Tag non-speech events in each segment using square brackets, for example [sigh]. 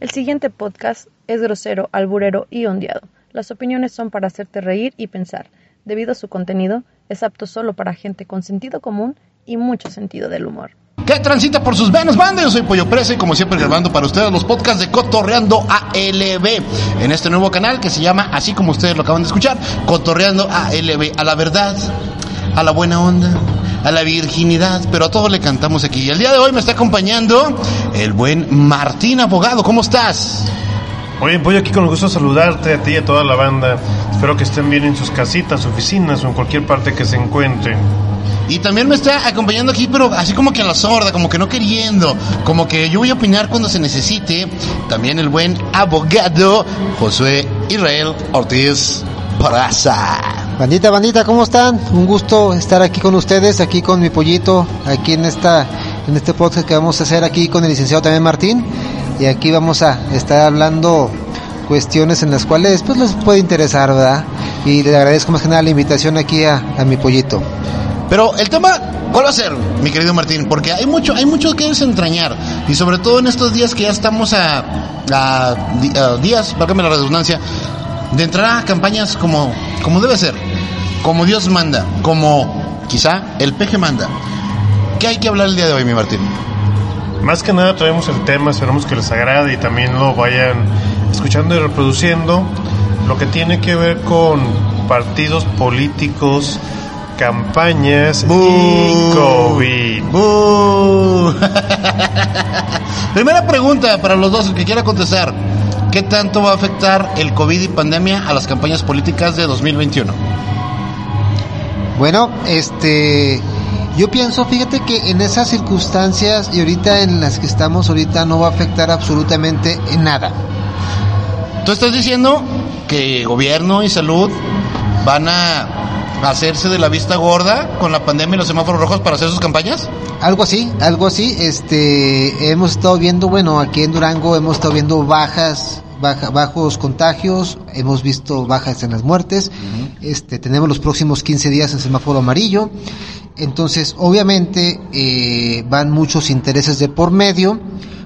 El siguiente podcast es grosero, alburero y ondeado. Las opiniones son para hacerte reír y pensar. Debido a su contenido, es apto solo para gente con sentido común y mucho sentido del humor. ¿Qué transita por sus venas, banda? Yo soy Pollo Presa y como siempre grabando para ustedes los podcasts de Cotorreando ALB en este nuevo canal que se llama, así como ustedes lo acaban de escuchar, Cotorreando ALB, a la verdad, a la buena onda, a la virginidad, pero a todos le cantamos aquí. Y el día de hoy me está acompañando el buen Martín Abogado. ¿Cómo estás? Oye, voy aquí con gusto saludarte a ti y a toda la banda. Espero que estén bien en sus casitas, oficinas o en cualquier parte que se encuentren. Y también me está acompañando aquí, pero así como que a la sorda, como que no queriendo, como que yo voy a opinar cuando se necesite. También el buen abogado Josué Israel Ortiz Paraza. Bandita, bandita, ¿cómo están? Un gusto estar aquí con ustedes, aquí con mi pollito, aquí en esta en este podcast que vamos a hacer aquí con el licenciado también Martín y aquí vamos a estar hablando cuestiones en las cuales pues les puede interesar, ¿verdad? Y le agradezco más que nada la invitación aquí a, a mi pollito. Pero el tema, ¿cuál va a ser, mi querido Martín? Porque hay mucho, hay mucho que desentrañar. Y sobre todo en estos días que ya estamos a, días, válgame la redundancia, de entrar a campañas como, como debe ser, como Dios manda, como quizá el peje manda. ¿Qué hay que hablar el día de hoy, mi Martín? Más que nada traemos el tema, esperamos que les agrade y también lo vayan escuchando y reproduciendo. Lo que tiene que ver con partidos políticos, campañas y COVID. ¡Bú! [laughs] Primera pregunta para los dos, el que quiera contestar. ¿Qué tanto va a afectar el COVID y pandemia a las campañas políticas de 2021? Bueno, este, yo pienso, fíjate que en esas circunstancias y ahorita en las que estamos ahorita no va a afectar absolutamente en nada. Tú estás diciendo que gobierno y salud van a hacerse de la vista gorda con la pandemia y los semáforos rojos para hacer sus campañas? Algo así, algo así. Este, hemos estado viendo, bueno, aquí en Durango hemos estado viendo bajas, baja, bajos contagios, hemos visto bajas en las muertes. Este, tenemos los próximos 15 días en semáforo amarillo. Entonces, obviamente, eh, van muchos intereses de por medio.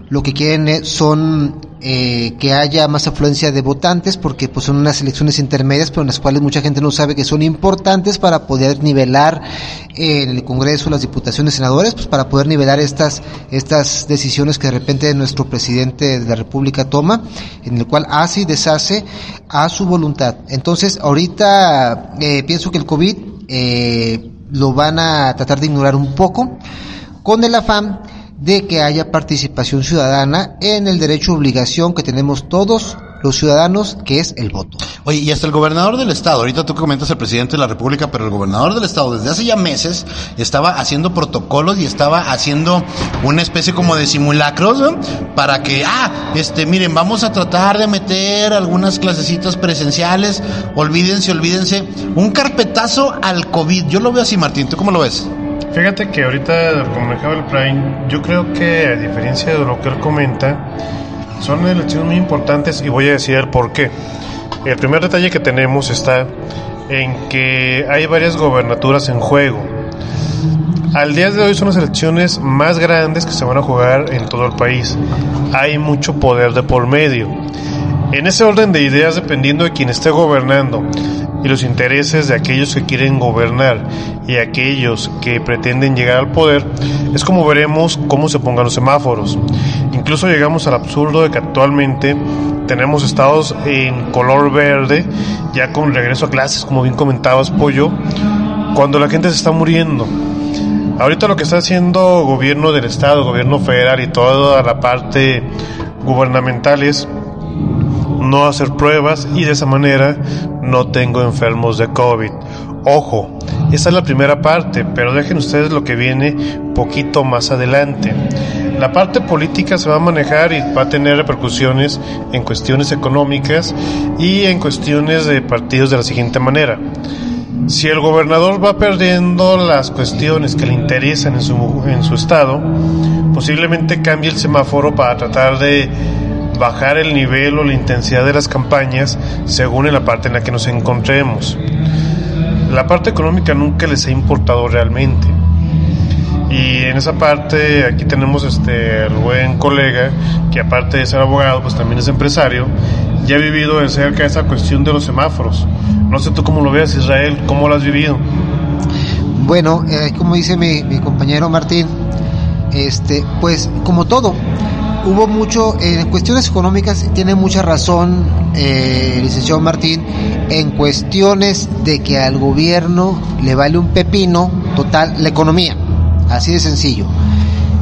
Lo que quieren es- son eh, que haya más afluencia de votantes porque pues son unas elecciones intermedias pero en las cuales mucha gente no sabe que son importantes para poder nivelar eh, en el Congreso, las diputaciones, senadores, pues para poder nivelar estas estas decisiones que de repente nuestro presidente de la República toma, en el cual hace y deshace a su voluntad. Entonces, ahorita eh, pienso que el COVID eh, lo van a tratar de ignorar un poco con el afán de que haya participación ciudadana en el derecho obligación que tenemos todos los ciudadanos, que es el voto. Oye, y hasta el gobernador del estado, ahorita tú comentas el presidente de la República, pero el gobernador del estado desde hace ya meses estaba haciendo protocolos y estaba haciendo una especie como de simulacros ¿no? para que, ah, este, miren, vamos a tratar de meter algunas clasecitas presenciales, olvídense, olvídense, un carpetazo al COVID. Yo lo veo así, Martín, ¿tú cómo lo ves? Fíjate que ahorita, como manejaba el Prime, yo creo que a diferencia de lo que él comenta, son elecciones muy importantes y voy a decir el por qué. El primer detalle que tenemos está en que hay varias gobernaturas en juego. Al día de hoy son las elecciones más grandes que se van a jugar en todo el país. Hay mucho poder de por medio. En ese orden de ideas, dependiendo de quien esté gobernando y los intereses de aquellos que quieren gobernar y aquellos que pretenden llegar al poder, es como veremos cómo se pongan los semáforos. Incluso llegamos al absurdo de que actualmente tenemos estados en color verde, ya con regreso a clases, como bien comentabas, Pollo, cuando la gente se está muriendo. Ahorita lo que está haciendo gobierno del estado, gobierno federal y toda la parte gubernamental es no hacer pruebas y de esa manera no tengo enfermos de COVID. Ojo, esa es la primera parte, pero dejen ustedes lo que viene poquito más adelante. La parte política se va a manejar y va a tener repercusiones en cuestiones económicas y en cuestiones de partidos de la siguiente manera. Si el gobernador va perdiendo las cuestiones que le interesan en su, en su estado, posiblemente cambie el semáforo para tratar de bajar el nivel o la intensidad de las campañas según en la parte en la que nos encontremos. La parte económica nunca les ha importado realmente. Y en esa parte, aquí tenemos este, el buen colega, que aparte de ser abogado, pues también es empresario, ya ha vivido de cerca esa cuestión de los semáforos. No sé tú cómo lo ves, Israel, cómo lo has vivido. Bueno, eh, como dice mi, mi, compañero Martín, este, pues como todo, hubo mucho, en cuestiones económicas tiene mucha razón eh, licenciado Martín, en cuestiones de que al gobierno le vale un pepino total la economía, así de sencillo.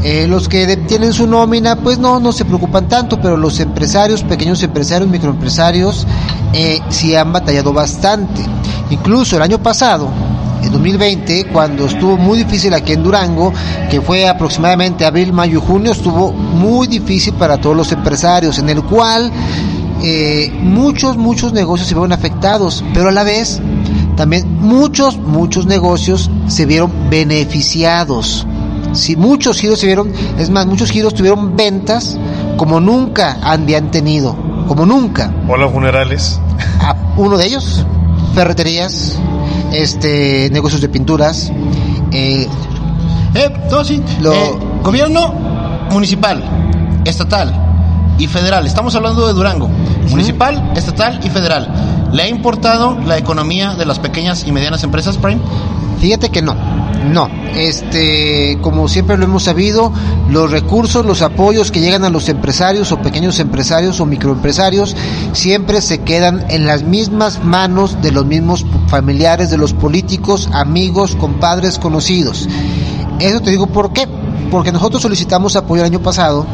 Eh, los que tienen su nómina, pues no, no se preocupan tanto, pero los empresarios, pequeños empresarios, microempresarios, eh, sí han batallado bastante. Incluso el año pasado, en 2020, cuando estuvo muy difícil aquí en Durango, que fue aproximadamente abril, mayo y junio, estuvo muy difícil para todos los empresarios, en el cual eh, muchos, muchos negocios se vieron afectados, pero a la vez también muchos, muchos negocios se vieron beneficiados. Si muchos giros se vieron, es más, muchos giros tuvieron ventas como nunca habían tenido, como nunca. Hola funerales. A uno de ellos, ferreterías, este, negocios de pinturas. Eh, eh, todo sí. Lo- Eh, gobierno municipal, estatal y federal. Estamos hablando de Durango. Municipal, estatal y federal. ¿Le ha importado la economía de las pequeñas y medianas empresas, Prime? Fíjate que no, no. Este, como siempre lo hemos sabido, los recursos, los apoyos que llegan a los empresarios o pequeños empresarios o microempresarios siempre se quedan en las mismas manos de los mismos familiares, de los políticos, amigos, compadres, conocidos. Eso te digo por qué. Porque nosotros solicitamos apoyo el año pasado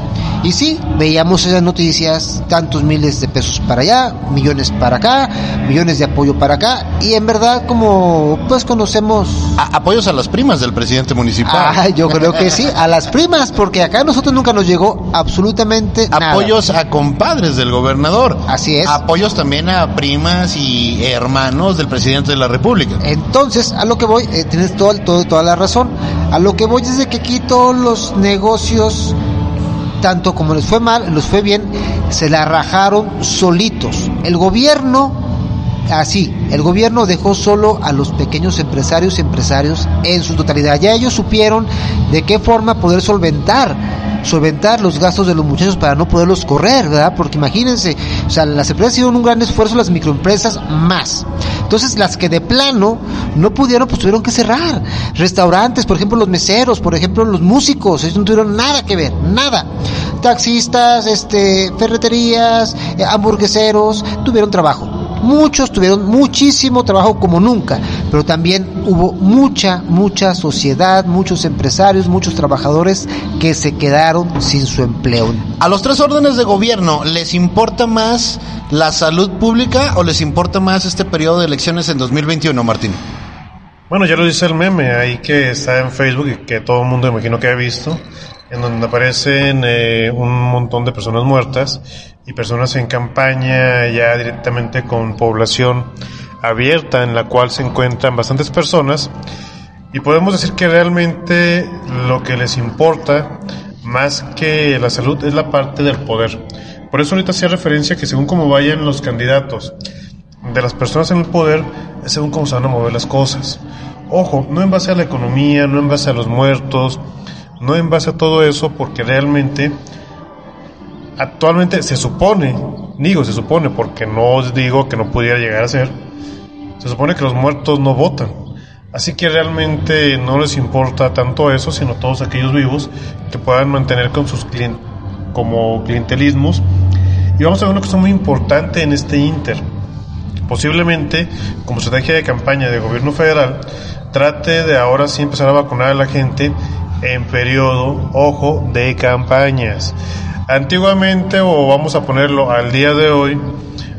y sí, veíamos esas noticias, tantos miles de pesos para allá, millones para acá, millones de apoyo para acá y en verdad como pues conocemos A- apoyos a las primas del presidente municipal. Ah, yo creo que sí, a las primas, porque acá a nosotros nunca nos llegó absolutamente nada. Apoyos a compadres del gobernador. Así es. Apoyos también a primas y hermanos del presidente de la República. Entonces, a lo que voy, eh, tienes todo, todo- toda la razón. A lo que voy es de que aquí todos los negocios, tanto como les fue mal, les fue bien, se la rajaron solitos. El gobierno, así, el gobierno dejó solo a los pequeños empresarios y empresarios en su totalidad. Ya ellos supieron de qué forma poder solventar, solventar los gastos de los muchachos para no poderlos correr, ¿verdad? Porque imagínense, o sea, las empresas hicieron un gran esfuerzo, las microempresas más. Entonces, las que de plano no pudieron, pues tuvieron que cerrar. Restaurantes, por ejemplo, los meseros, por ejemplo, los músicos, ellos no tuvieron nada que ver, nada. Taxistas, este, ferreterías, eh, hamburgueseros, tuvieron trabajo. Muchos tuvieron muchísimo trabajo como nunca, pero también hubo mucha, mucha sociedad, muchos empresarios, muchos trabajadores que se quedaron sin su empleo. ¿A los tres órdenes de gobierno les importa más la salud pública o les importa más este periodo de elecciones en 2021, Martín? Bueno, ya lo dice el meme ahí que está en Facebook y que todo el mundo imagino que ha visto, en donde aparecen eh, un montón de personas muertas y personas en campaña ya directamente con población abierta en la cual se encuentran bastantes personas y podemos decir que realmente lo que les importa más que la salud es la parte del poder. Por eso ahorita hacía referencia que según cómo vayan los candidatos de las personas en el poder, es según cómo se van a mover las cosas. Ojo, no en base a la economía, no en base a los muertos, no en base a todo eso, porque realmente actualmente se supone, digo se supone, porque no os digo que no pudiera llegar a ser, se supone que los muertos no votan. Así que realmente no les importa tanto eso, sino todos aquellos vivos que puedan mantener con sus clien- como clientelismos. Y vamos a ver una cosa muy importante en este Inter. Posiblemente, como estrategia de campaña de gobierno federal, trate de ahora sí empezar a vacunar a la gente en periodo, ojo, de campañas. Antiguamente, o vamos a ponerlo al día de hoy,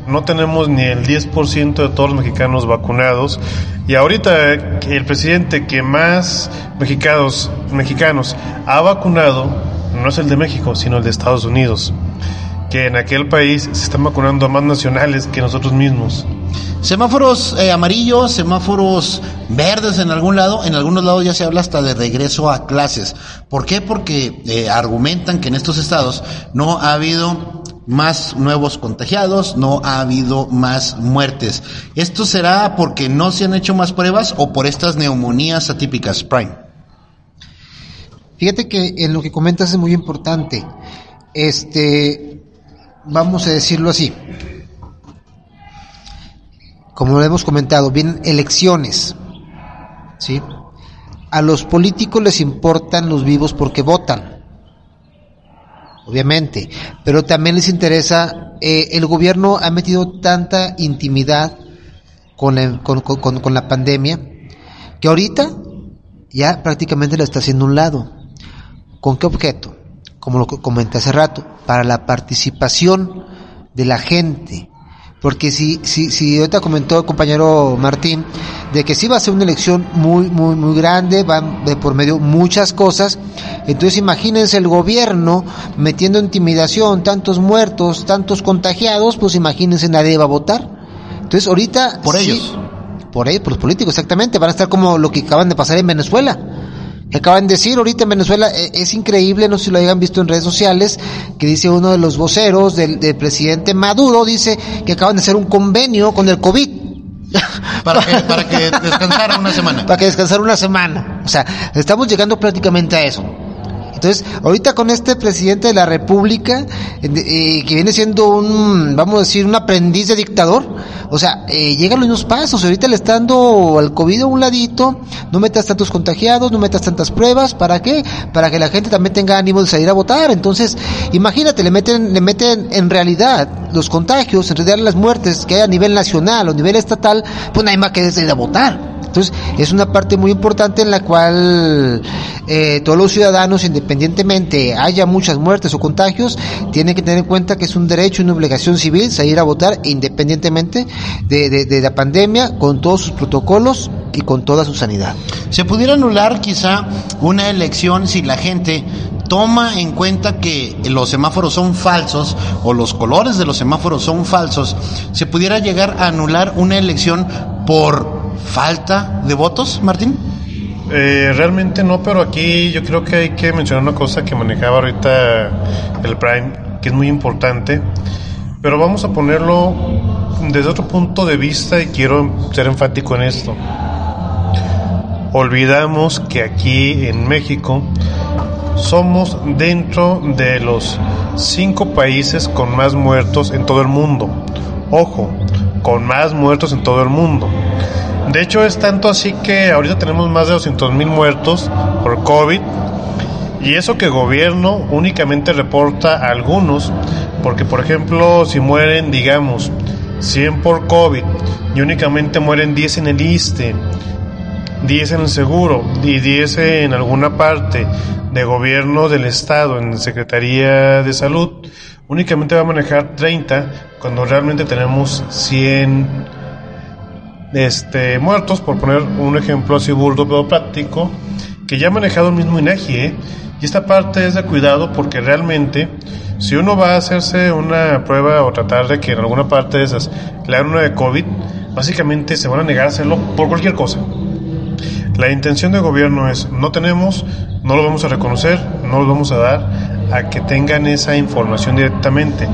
no tenemos ni el 10% de todos los mexicanos vacunados. Y ahorita eh, el presidente que más mexicanos, mexicanos ha vacunado no es el de México, sino el de Estados Unidos. Que en aquel país se están vacunando a más nacionales que nosotros mismos. Semáforos eh, amarillos, semáforos verdes en algún lado, en algunos lados ya se habla hasta de regreso a clases. ¿Por qué? Porque eh, argumentan que en estos estados no ha habido más nuevos contagiados, no ha habido más muertes. ¿Esto será porque no se han hecho más pruebas o por estas neumonías atípicas, Prime? Fíjate que en lo que comentas es muy importante. Este, vamos a decirlo así. Como lo hemos comentado, vienen elecciones. ¿Sí? A los políticos les importan los vivos porque votan. Obviamente. Pero también les interesa, eh, el gobierno ha metido tanta intimidad con, el- con, con- con la pandemia que ahorita ya prácticamente la está haciendo un lado. ¿Con qué objeto? Como lo comenté hace rato, para la participación de la gente. Porque si, si, si ahorita comentó el compañero Martín, de que sí va a ser una elección muy, muy, muy grande, van de por medio muchas cosas, entonces imagínense el gobierno metiendo intimidación, tantos muertos, tantos contagiados, pues imagínense nadie va a votar. Entonces ahorita... Por sí, ellos. por ellos, por los políticos, exactamente. Van a estar como lo que acaban de pasar en Venezuela. Que acaban de decir ahorita en Venezuela, eh, es increíble, no sé si lo hayan visto en redes sociales, que dice uno de los voceros del, del presidente Maduro, dice que acaban de hacer un convenio con el COVID. [laughs] Para que, para que descansara una semana. para que descansar una semana. O sea, estamos llegando prácticamente a eso. Entonces, ahorita con este presidente de la República, eh, que viene siendo un, vamos a decir, un aprendiz de dictador, o sea, eh, llegan los mismos pasos. Ahorita le está dando al COVID a un ladito, no metas tantos contagiados, no metas tantas pruebas, ¿para qué? Para que la gente también tenga ánimo de salir a votar. Entonces, imagínate, le meten, le meten en realidad los contagios, en realidad las muertes que hay a nivel nacional o a nivel estatal, pues nadie más que salir a votar. Entonces, es una parte muy importante en la cual eh, todos los ciudadanos, independientemente haya muchas muertes o contagios, tienen que tener en cuenta que es un derecho y una obligación civil salir a votar independientemente de, de- de la pandemia, con todos sus protocolos y con toda su sanidad. Se pudiera anular quizá una elección si la gente toma en cuenta que los semáforos son falsos o los colores de los semáforos son falsos, se pudiera llegar a anular una elección por falta de votos, Martín? Eh, realmente no, pero aquí yo creo que hay que mencionar una cosa que manejaba ahorita el Prime, que es muy importante, pero vamos a ponerlo desde otro punto de vista y quiero ser enfático en esto. Olvidamos que aquí en México somos dentro de los cinco países con más muertos en todo el mundo. Ojo, con más muertos en todo el mundo. De hecho, es tanto así que ahorita tenemos más de 200 mil muertos por COVID. Y eso que gobierno únicamente reporta a algunos, porque por ejemplo, si mueren, digamos, 100 por COVID y únicamente mueren 10 en el ISTE, 10 en el seguro y 10 en alguna parte de gobierno del estado, en Secretaría de Salud, únicamente va a manejar 30 cuando realmente tenemos 100 este, muertos, por poner un ejemplo así burdo pero práctico, que ya ha manejado el mismo INEGI, ¿eh? Y esta parte es de cuidado porque realmente, si uno va a hacerse una prueba o tratar de que en alguna parte de esas le hagan una de COVID, básicamente se van a negar a hacerlo por cualquier cosa. La intención del gobierno es, no tenemos, no lo vamos a reconocer, no lo vamos a dar a que tengan esa información directamente.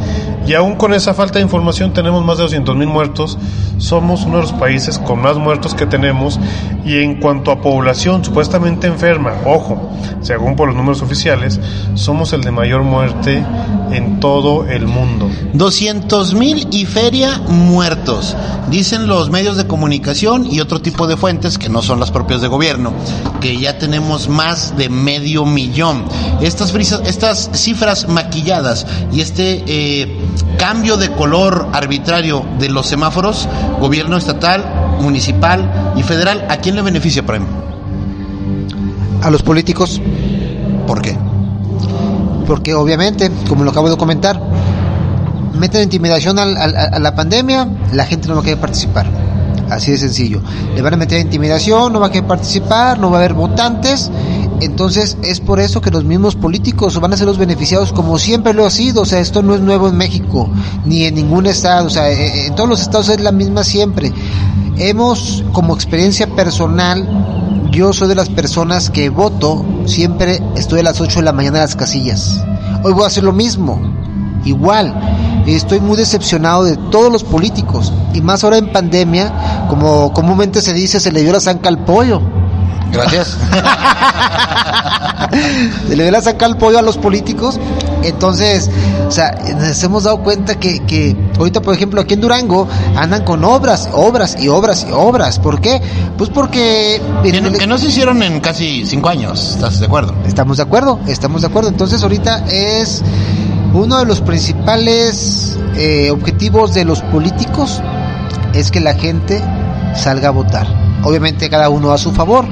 Y aún con esa falta de información tenemos más de 200 mil muertos, somos uno de los países con más muertos que tenemos y en cuanto a población supuestamente enferma, ojo, según por los números oficiales, somos el de mayor muerte en todo el mundo. 200 mil y feria muertos, dicen los medios de comunicación y otro tipo de fuentes que no son las propias de gobierno, que ya tenemos más de medio millón. Estas, frisas- estas cifras maquilladas y este eh, cambio de color arbitrario de los semáforos, gobierno estatal, municipal y federal, ¿a quién le beneficia, Prem? A los políticos, ¿Por qué? porque obviamente, como lo acabo de comentar, meten intimidación al- al- a la pandemia, la gente no va a querer participar. Así de sencillo. Le van a meter intimidación, no va a querer participar, no va a haber votantes. Entonces es por eso que los mismos políticos van a ser los beneficiados como siempre lo ha sido. O sea, esto no es nuevo en México, ni en ningún estado. O sea, eh, en todos los estados es la misma siempre. Hemos, como experiencia personal, yo soy de las personas que voto, siempre estoy a las 8 de la mañana en las casillas. Hoy voy a hacer lo mismo, igual. Estoy muy decepcionado de todos los políticos, y más ahora en pandemia, como comúnmente se dice, se le dio la zanca al pollo. Gracias. Se [laughs] le la sacar el pollo a los políticos. Entonces, o sea, nos hemos dado cuenta que, que ahorita, por ejemplo, aquí en Durango andan con obras, obras y obras y obras. ¿Por qué? Pues porque... Que no, que no se hicieron en casi cinco años, ¿estás de acuerdo? Estamos de acuerdo, estamos de acuerdo. Entonces, ahorita es uno de los principales eh, objetivos de los políticos es que la gente salga a votar. Obviamente cada uno a su favor.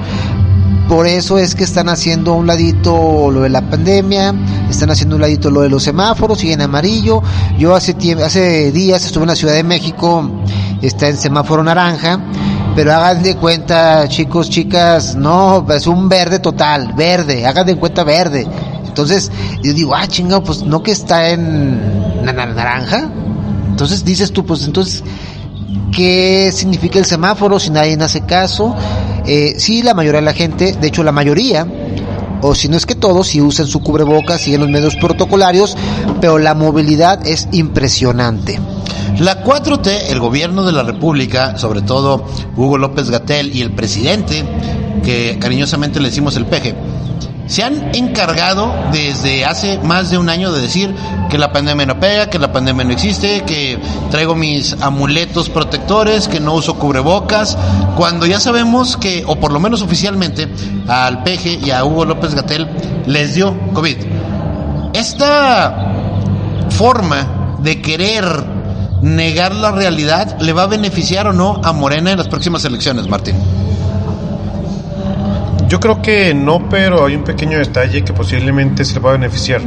Por eso es que están haciendo un ladito lo de la pandemia, están haciendo un ladito lo de los semáforos, siguen amarillo. Yo hace hace días estuve en la Ciudad de México, está en semáforo naranja, pero hagan de cuenta, chicos, chicas, no, es un verde total, verde, hagan de cuenta verde. Entonces, yo digo, ah, chingado, pues no que está en naranja. Entonces dices tú, pues entonces, ¿qué significa el semáforo si nadie hace caso? Eh, sí, la mayoría de la gente, de hecho la mayoría, o si no es que todos, si usan su cubrebocas, siguen los medios protocolarios, pero la movilidad es impresionante. La 4T, el gobierno de la República, sobre todo Hugo López Gatel y el presidente, que cariñosamente le decimos el peje, se han encargado desde hace más de un año de decir que la pandemia no pega, que la pandemia no existe, que traigo mis amuletos protectores, que no uso cubrebocas, cuando ya sabemos que, o por lo menos oficialmente, al Peje y a Hugo López Gatel les dio COVID. Esta forma de querer negar la realidad le va a beneficiar o no a Morena en las próximas elecciones, Martín. Yo creo que no, pero hay un pequeño detalle que posiblemente se le va a beneficiar.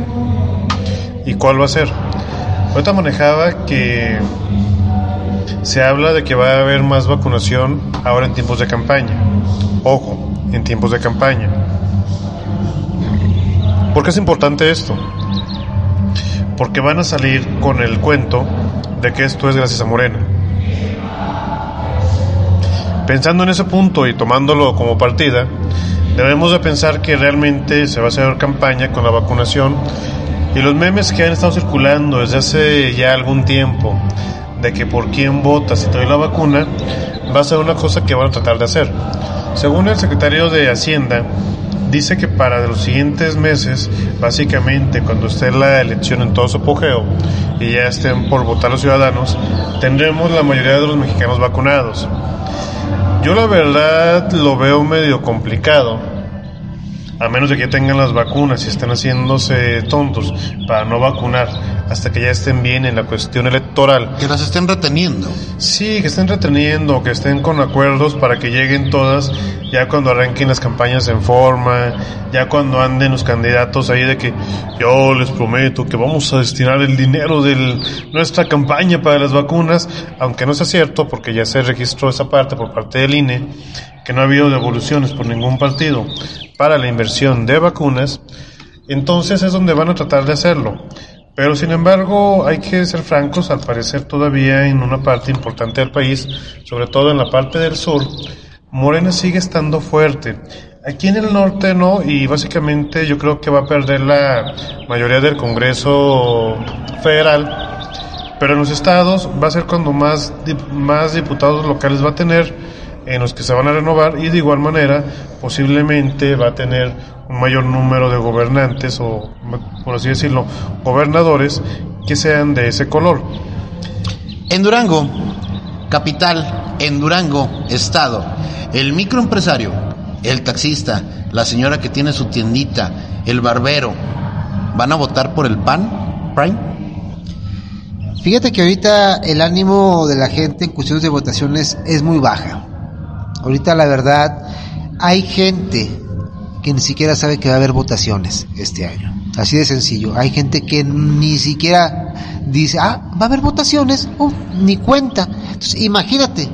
¿Y cuál va a ser? Ahorita manejaba que se habla de que va a haber más vacunación ahora en tiempos de campaña. Ojo, en tiempos de campaña. ¿Por qué es importante esto? Porque van a salir con el cuento de que esto es gracias a Morena. Pensando en ese punto y tomándolo como partida, debemos de pensar que realmente se va a hacer campaña con la vacunación y los memes que han estado circulando desde hace ya algún tiempo de que por quién vota si te doy la vacuna va a ser una cosa que van a tratar de hacer. Según el secretario de Hacienda, dice que para los siguientes meses, básicamente cuando esté la elección en todo su apogeo y ya estén por votar los ciudadanos, tendremos la mayoría de los mexicanos vacunados. Yo la verdad lo veo medio complicado, a menos de que tengan las vacunas y estén haciéndose tontos para no vacunar hasta que ya estén bien en la cuestión electoral. Que las estén reteniendo. Sí, que estén reteniendo, que estén con acuerdos para que lleguen todas ya cuando arranquen las campañas en forma, ya cuando anden los candidatos ahí de que yo les prometo que vamos a destinar el dinero de nuestra campaña para las vacunas, aunque no sea cierto porque ya se registró esa parte por parte del INE, que no ha habido devoluciones por ningún partido para la inversión de vacunas, entonces es donde van a tratar de hacerlo. Pero sin embargo, hay que ser francos, al parecer todavía en una parte importante del país, sobre todo en la parte del sur, Morena sigue estando fuerte. Aquí en el norte no, y básicamente yo creo que va a perder la mayoría del Congreso federal, pero en los estados va a ser cuando más, más diputados locales va a tener, en los que se van a renovar, y de igual manera posiblemente va a tener un mayor número de gobernantes o, por así decirlo, gobernadores que sean de ese color. En Durango, capital, en Durango, estado, el microempresario, el taxista, la señora que tiene su tiendita, el barbero, ¿van a votar por el PAN, Prime? Fíjate que ahorita el ánimo de la gente en cuestiones de votaciones es muy baja. Ahorita la verdad hay gente que ni siquiera sabe que va a haber votaciones este año. Así de sencillo. Hay gente que ni siquiera dice, ah, va a haber votaciones, uh, ni cuenta. Entonces, imagínate,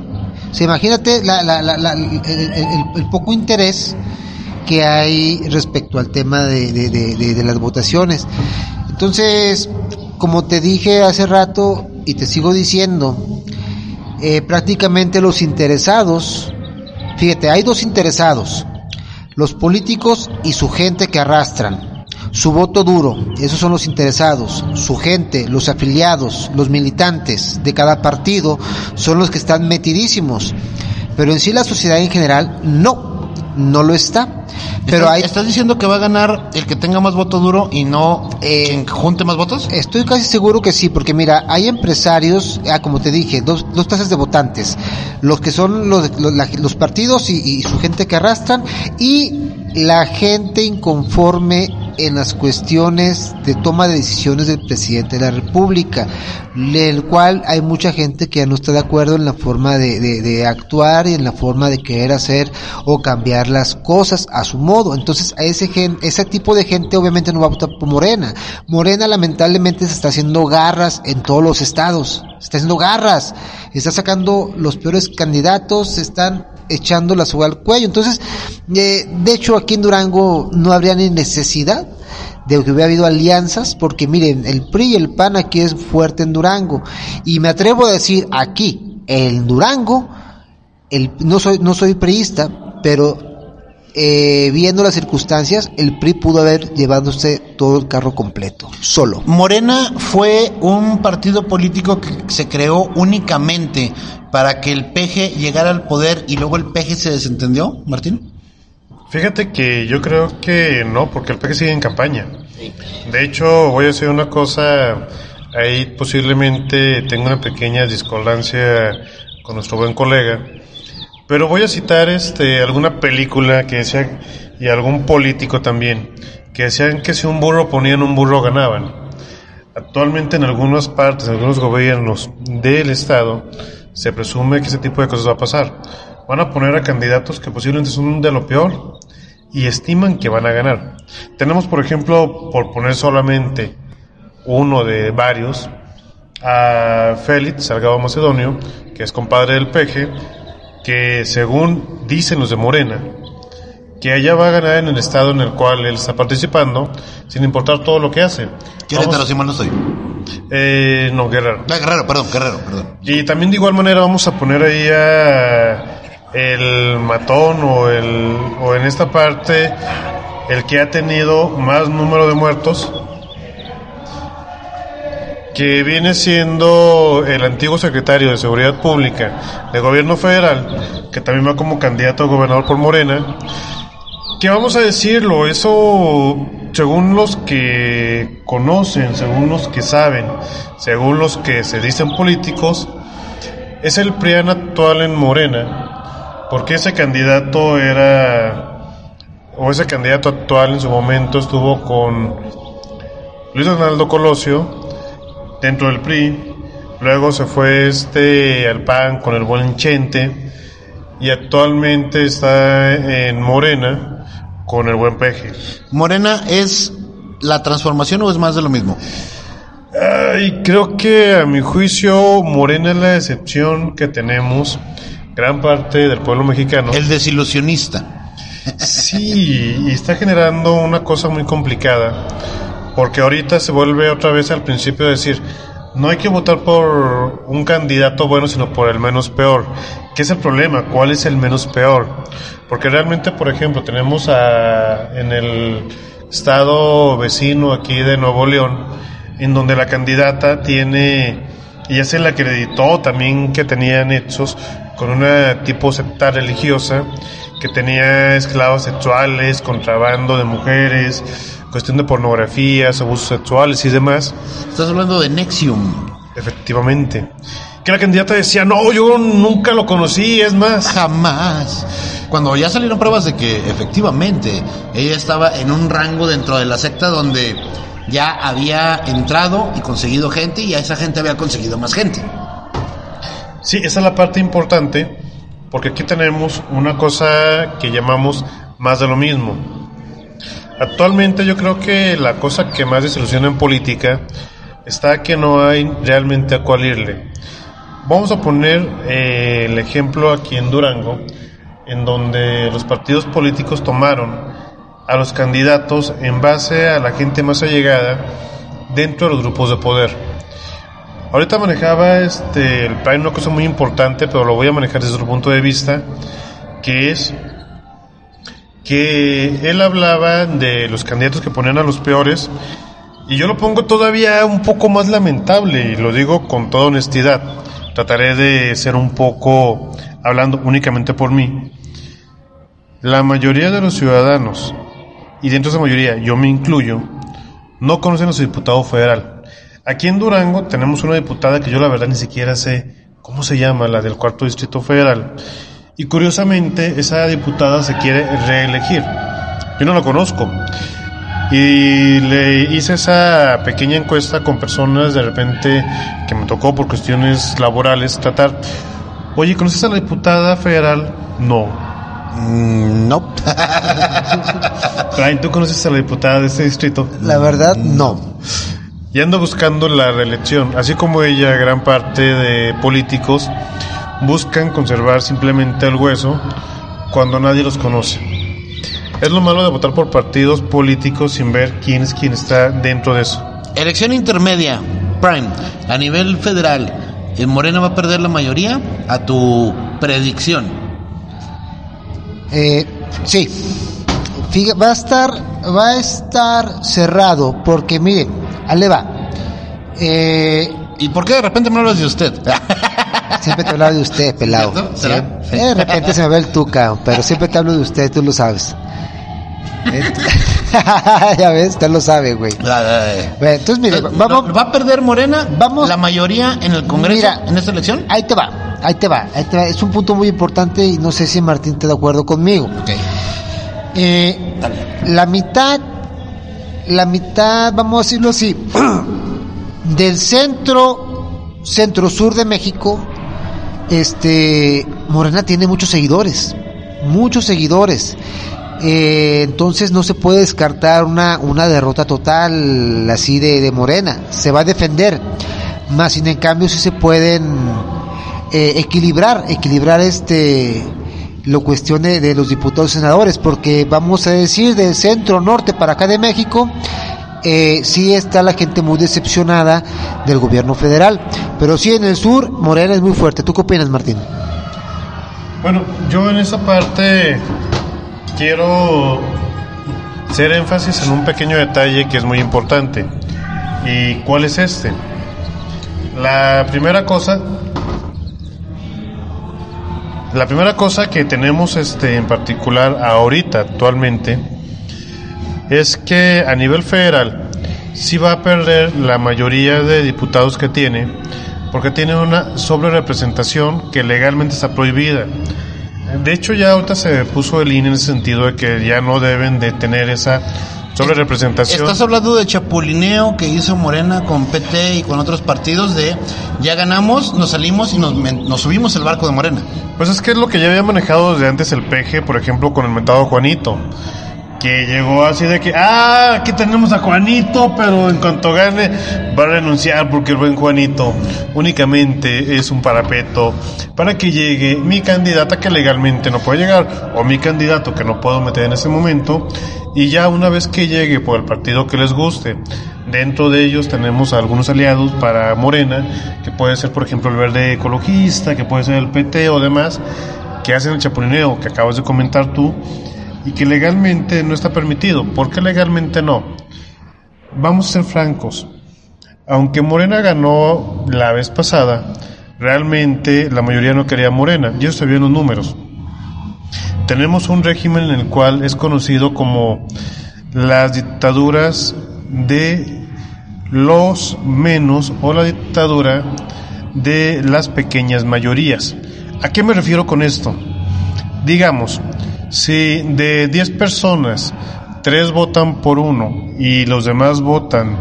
o imagínate la, la, la, el, poco interés que hay respecto al tema de las votaciones. Entonces, como te dije hace rato y te sigo diciendo, eh, prácticamente los interesados, fíjate, hay dos interesados, los políticos y su gente que arrastran. Su voto duro, esos son los interesados, su gente, los afiliados, los militantes de cada partido son los que están metidísimos. Pero en sí la sociedad en general no. no lo está. Pero ¿Estás, hay, ¿Estás diciendo que va a ganar el que tenga más voto duro y no Eh, quien junte más votos? Estoy casi seguro que sí, porque mira, hay empresarios, ah, como te dije, dos, dos clases de votantes, los que son los, los, la- los partidos y, y su gente que arrastran y la gente inconforme en las cuestiones de toma de decisiones del presidente de la República, el cual hay mucha gente que ya no está de acuerdo en la forma de, de- de actuar y en la forma de querer hacer o cambiar las cosas a su modo. Entonces, a ese gen, ese tipo de gente obviamente no va a votar por Morena. Morena lamentablemente se está haciendo garras en todos los estados. Se está haciendo garras. Está sacando los peores candidatos, se están echando la soga al cuello. Entonces, eh, de hecho, aquí en Durango no habría ni necesidad de que hubiera habido alianzas, porque miren, el PRI y el PAN aquí es fuerte en Durango. Y me atrevo a decir aquí, en Durango, el, no soy, no soy priista, pero eh, viendo las circunstancias, el PRI pudo haber llevándose todo el carro completo, solo. Morena fue un partido político que se creó únicamente para que el PG llegara al poder y luego el PG se desentendió, Martín. Fíjate que yo creo que no, porque el PG sigue en campaña. De hecho, voy a decir una cosa, ahí posiblemente tengo una pequeña discordancia con nuestro buen colega, pero voy a citar este alguna película que decía y algún político también que decían que si un burro ponían un burro ganaban. Actualmente en algunas partes, en algunos gobiernos del estado se presume que ese tipo de cosas va a pasar. Van a poner a candidatos que posiblemente son de lo peor y estiman que van a ganar. Tenemos, por ejemplo, por poner solamente uno de varios, a Félix Salgado Macedonio, que es compadre del Peje, que según dicen los de Morena, que allá va a ganar en el estado en el cual él está participando, sin importar todo lo que hace. Querétaro, si mal no estoy. eh, no, Guerrero. Ah, Guerrero, perdón, Guerrero, perdón. Y también de igual manera vamos a poner ahí a el matón o el o en esta parte el que ha tenido más número de muertos que viene siendo el antiguo secretario de Seguridad Pública del gobierno federal, que también va como candidato a gobernador por Morena, que vamos a decirlo, eso según los que conocen, según los que saben, según los que se dicen políticos, es el PRIAN actual en Morena, porque ese candidato era, o ese candidato actual en su momento estuvo con Luis Donaldo Colosio dentro del PRI, luego se fue este al PAN con el buen Chente y actualmente está en Morena con el buen Peje. ¿Morena es la transformación o es más de lo mismo? Ay, creo que a mi juicio Morena es la excepción que tenemos gran parte del pueblo mexicano. El desilusionista. Sí, y está generando una cosa muy complicada, porque ahorita se vuelve otra vez al principio de decir, no hay que votar por un candidato bueno, sino por el menos peor. ¿Qué es el problema? ¿Cuál es el menos peor? Porque realmente, por ejemplo, tenemos a, en el estado vecino aquí de Nuevo León, en donde la candidata tiene, y ya se le acreditó también que tenía nexos con una tipo secta religiosa, que tenía esclavos sexuales, contrabando de mujeres, cuestión de pornografías, abusos sexuales y demás. Estás hablando de Nexium. Efectivamente. Que la candidata decía, no, yo nunca lo conocí, es más. Jamás. Cuando ya salieron pruebas de que efectivamente ella estaba en un rango dentro de la secta donde ya había entrado y conseguido gente y a esa gente había conseguido más gente. Sí, esa es la parte importante, porque aquí tenemos una cosa que llamamos más de lo mismo. Actualmente yo creo que la cosa que más desilusiona en política está que no hay realmente a cuál irle. Vamos a poner eh, el ejemplo aquí en Durango, en donde los partidos políticos tomaron a los candidatos en base a la gente más allegada dentro de los grupos de poder. Ahorita manejaba este el plan una cosa muy importante, pero lo voy a manejar desde otro punto de vista, que es que él hablaba de los candidatos que ponían a los peores y yo lo pongo todavía un poco más lamentable y lo digo con toda honestidad. Trataré de ser un poco hablando únicamente por mí. la mayoría de los ciudadanos, y dentro de esa mayoría yo me incluyo, no conocen a su diputado federal. Aquí en Durango tenemos una diputada que yo la verdad ni siquiera sé cómo se llama, la del cuarto distrito federal. Y curiosamente esa diputada se quiere reelegir. Yo no la conozco. Y le hice esa pequeña encuesta con personas de repente que me tocó por cuestiones laborales tratar. Oye, ¿conoces a la diputada federal? No. Mm, no. [laughs] Brian, ¿tú conoces a la diputada de este distrito? La verdad, no. Y ando buscando la reelección. Así como ella, gran parte de políticos buscan conservar simplemente el hueso cuando nadie los conoce. Es lo malo de votar por partidos políticos sin ver quién es quien está dentro de eso. Elección intermedia, Prime, a nivel federal. ¿el Morena va a perder la mayoría? A tu predicción. Eh, sí. Va a estar, va a estar cerrado porque mire, ahí va. Eh, ¿Y por qué de repente me hablas de usted? siempre te hablo de usted, [laughs] pelado. Sí. De repente se me ve el tuca, pero siempre te hablo de usted, tú lo sabes. [laughs] ya ves, usted lo sabe, güey. Bueno, entonces, mire, vamos. ¿Va a perder Morena Vamos- la mayoría en el Congreso Mira. en esta elección? Ahí te va, ahí te va, ahí te va. Es un punto muy importante y no sé si Martín está de acuerdo conmigo. Ok. Eh, la mitad, la mitad, vamos a decirlo así, [clears throat] del centro, centro sur de México, este, Morena tiene muchos seguidores, muchos seguidores. Eh, entonces no se puede descartar una, una derrota total así de, de Morena. Se va a defender. Más sin en cambio sí se pueden eh, equilibrar, equilibrar este lo cuestión de, de los diputados y senadores, porque vamos a decir del centro norte para acá de México, eh, sí está la gente muy decepcionada del gobierno federal, pero sí en el sur Morena es muy fuerte. ¿Tú qué opinas, Martín? Bueno, yo en esa parte quiero hacer énfasis en un pequeño detalle que es muy importante. ¿Y cuál es este? La primera cosa, la primera cosa que tenemos este en particular ahorita actualmente es que a nivel federal sí va a perder la mayoría de diputados que tiene porque tiene una sobrerepresentación que legalmente está prohibida. De hecho, ya ahorita se puso el INE en el sentido de que ya no deben de tener esa sobrerepresentación. Estás hablando de chapulineo que hizo Morena con PT y con otros partidos de ya ganamos, nos salimos y nos, nos subimos el barco de Morena. Pues es que es lo que ya había manejado desde antes el PG, por ejemplo, con el mentado Juanito. Que llegó así de que, ah, aquí tenemos a Juanito, pero en cuanto gane va a renunciar porque el buen Juanito únicamente es un parapeto para que llegue mi candidata que legalmente no puede llegar o mi candidato que no puedo meter en ese momento y ya una vez que llegue por el partido que les guste. Dentro de ellos tenemos a algunos aliados para Morena, que puede ser por ejemplo el verde ecologista, que puede ser el PT o demás, que hacen el chapulineo que acabas de comentar tú y que legalmente no está permitido. ¿Por qué legalmente no? Vamos a ser francos. Aunque Morena ganó la vez pasada, realmente la mayoría no quería Morena. Yo estoy viendo los números. Tenemos un régimen en el cual es conocido como las dictaduras de los menos o la dictadura de las pequeñas mayorías. ¿A qué me refiero con esto? Digamos, si de 10 personas, 3 votan por uno y los demás votan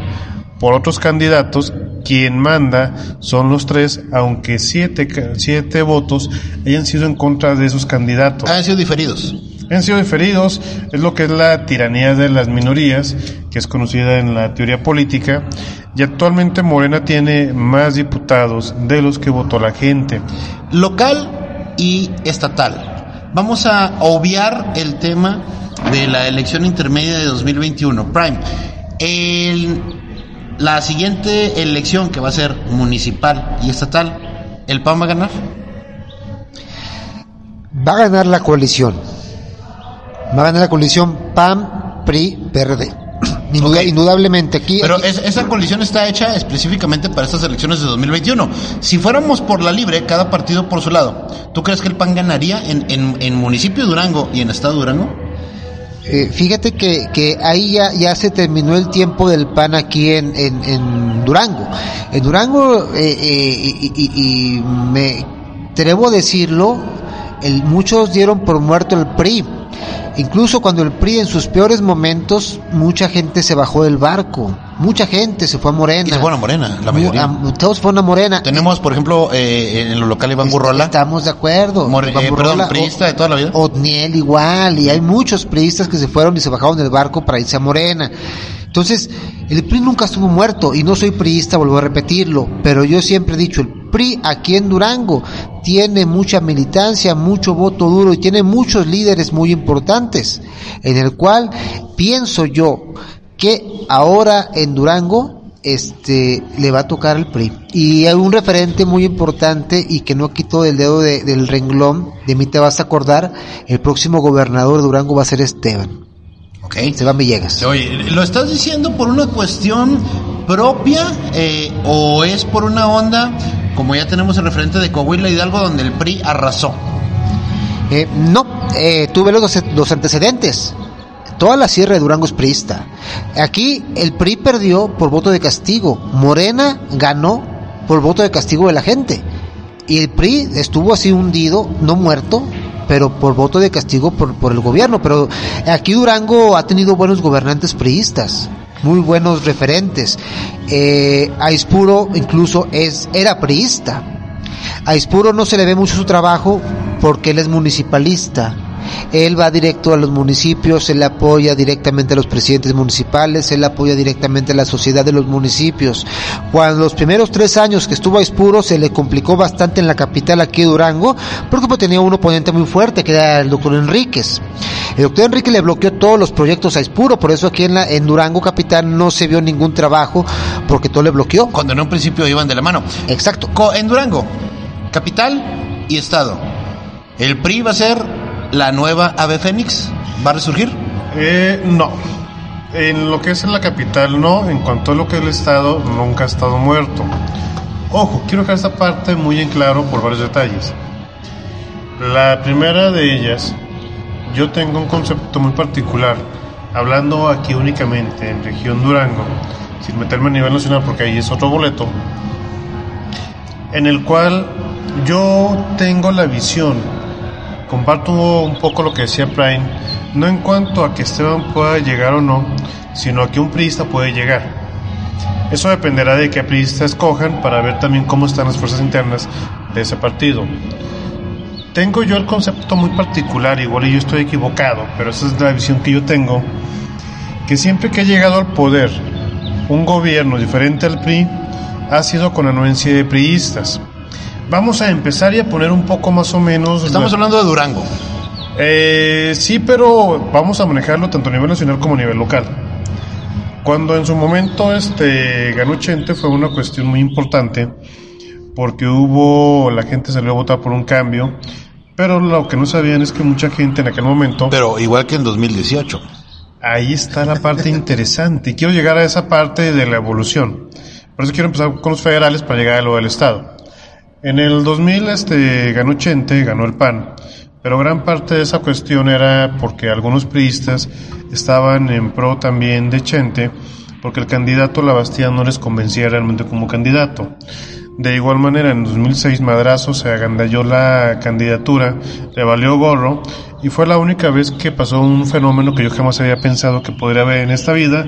por otros candidatos, quien manda son los tres, aunque 7 siete, siete votos hayan sido en contra de esos candidatos. Han sido diferidos. Han sido diferidos, es lo que es la tiranía de las minorías, que es conocida en la teoría política, y actualmente Morena tiene más diputados de los que votó la gente. Local y estatal. Vamos a obviar el tema de la elección intermedia de 2021. Prime, la siguiente elección que va a ser municipal y estatal, ¿el PAN va a ganar? Va a ganar la coalición. Va a ganar la coalición PAN, PRI, PRD. Indudablemente aquí. Pero aquí- es- esa coalición está hecha específicamente para estas elecciones de 2021. Si fuéramos por la libre, cada partido por su lado, ¿tú crees que el PAN ganaría en, en, en municipio de Durango y en estado de Durango? Eh, fíjate que, que ahí ya, ya se terminó el tiempo del PAN aquí en, en, en Durango. En Durango, eh, eh, y, y- y me atrevo a decirlo, el, muchos dieron por muerto el PRI. Incluso cuando el PRI en sus peores momentos, mucha gente se bajó del barco. Mucha gente se fue a Morena. Y se fueron a Morena, la mayoría. a- todos fueron a Morena. Tenemos, por ejemplo, eh, en lo local Iván Burrola, Estamos de acuerdo. More- eh, perdón, priista de toda la vida. Otniel igual, y hay muchos priistas que se fueron y se bajaron del barco para irse a Morena. Entonces, el PRI nunca estuvo muerto, y no soy priista, vuelvo a repetirlo, pero yo siempre he dicho, el PRI aquí en Durango tiene mucha militancia, mucho voto duro y tiene muchos líderes muy importantes, en el cual pienso yo que ahora en Durango este le va a tocar al PRI. Y hay un referente muy importante y que no quito del dedo de- del renglón, de mí te vas a acordar, el próximo gobernador de Durango va a ser Esteban, Ok. Esteban Villegas. Oye, ¿lo estás diciendo por una cuestión propia eh, o es por una onda, como ya tenemos el referente de Coahuila Hidalgo, donde el PRI arrasó? Eh, no, eh, tuve los, los antecedentes. Toda la sierra de Durango es priista. Aquí el PRI perdió por voto de castigo. Morena ganó por voto de castigo de la gente. Y el PRI estuvo así hundido, no muerto, pero por voto de castigo por, por el gobierno. Pero aquí Durango ha tenido buenos gobernantes priistas, muy buenos referentes. Eh, Aispuro incluso es, era priista. A Ispuro no se le ve mucho su trabajo porque él es municipalista. Él va directo a los municipios, él apoya directamente a los presidentes municipales, él apoya directamente a la sociedad de los municipios. Cuando los primeros tres años que estuvo a Ispuro se le complicó bastante en la capital aquí de Durango, porque pues, tenía un oponente muy fuerte que era el doctor Enríquez. El doctor Enrique le bloqueó todos los proyectos a Ispuro, por eso aquí en, la, en Durango capital no se vio ningún trabajo porque todo le bloqueó. Cuando en un principio iban de la mano. Exacto. En Durango, capital y estado. ¿El PRI va a ser la nueva ave fénix? ¿Va a resurgir? Eh, no. En lo que es la capital, no. En cuanto a lo que es el Estado, nunca ha estado muerto. Ojo, quiero dejar esta parte muy en claro por varios detalles. La primera de ellas, yo tengo un concepto muy particular, hablando aquí únicamente en región Durango, sin meterme a nivel nacional porque ahí es otro boleto, en el cual yo tengo la visión, comparto un poco lo que decía Prime, no en cuanto a que Esteban pueda llegar o no, sino a que un priista puede llegar. Eso dependerá de qué priista escojan para ver también cómo están las fuerzas internas de ese partido. Tengo yo el concepto muy particular, igual yo estoy equivocado, pero esa es la visión que yo tengo, que siempre que ha llegado al poder un gobierno diferente al PRI, ha sido con anuencia de priistas. Vamos a empezar y a poner un poco más o menos... Estamos la- hablando de Durango. eh, sí, pero vamos a manejarlo tanto a nivel nacional como a nivel local. Cuando en su momento este ganó Chente fue una cuestión muy importante porque hubo la gente salió a votar por un cambio, pero lo que no sabían es que mucha gente en aquel momento Pero igual que en 2018. ahí está la parte interesante y quiero llegar a esa parte de la evolución. Por eso quiero empezar con los federales para llegar a lo del estado. En el 2000 este ganó Chente, ganó el PAN, pero gran parte de esa cuestión era porque algunos priistas estaban en pro también de Chente, porque el candidato Labastía no les convencía realmente como candidato. De igual manera, en 2006 Madrazo se agandalló la candidatura, le valió gorro y fue la única vez que pasó un fenómeno que yo jamás había pensado que podría haber en esta vida,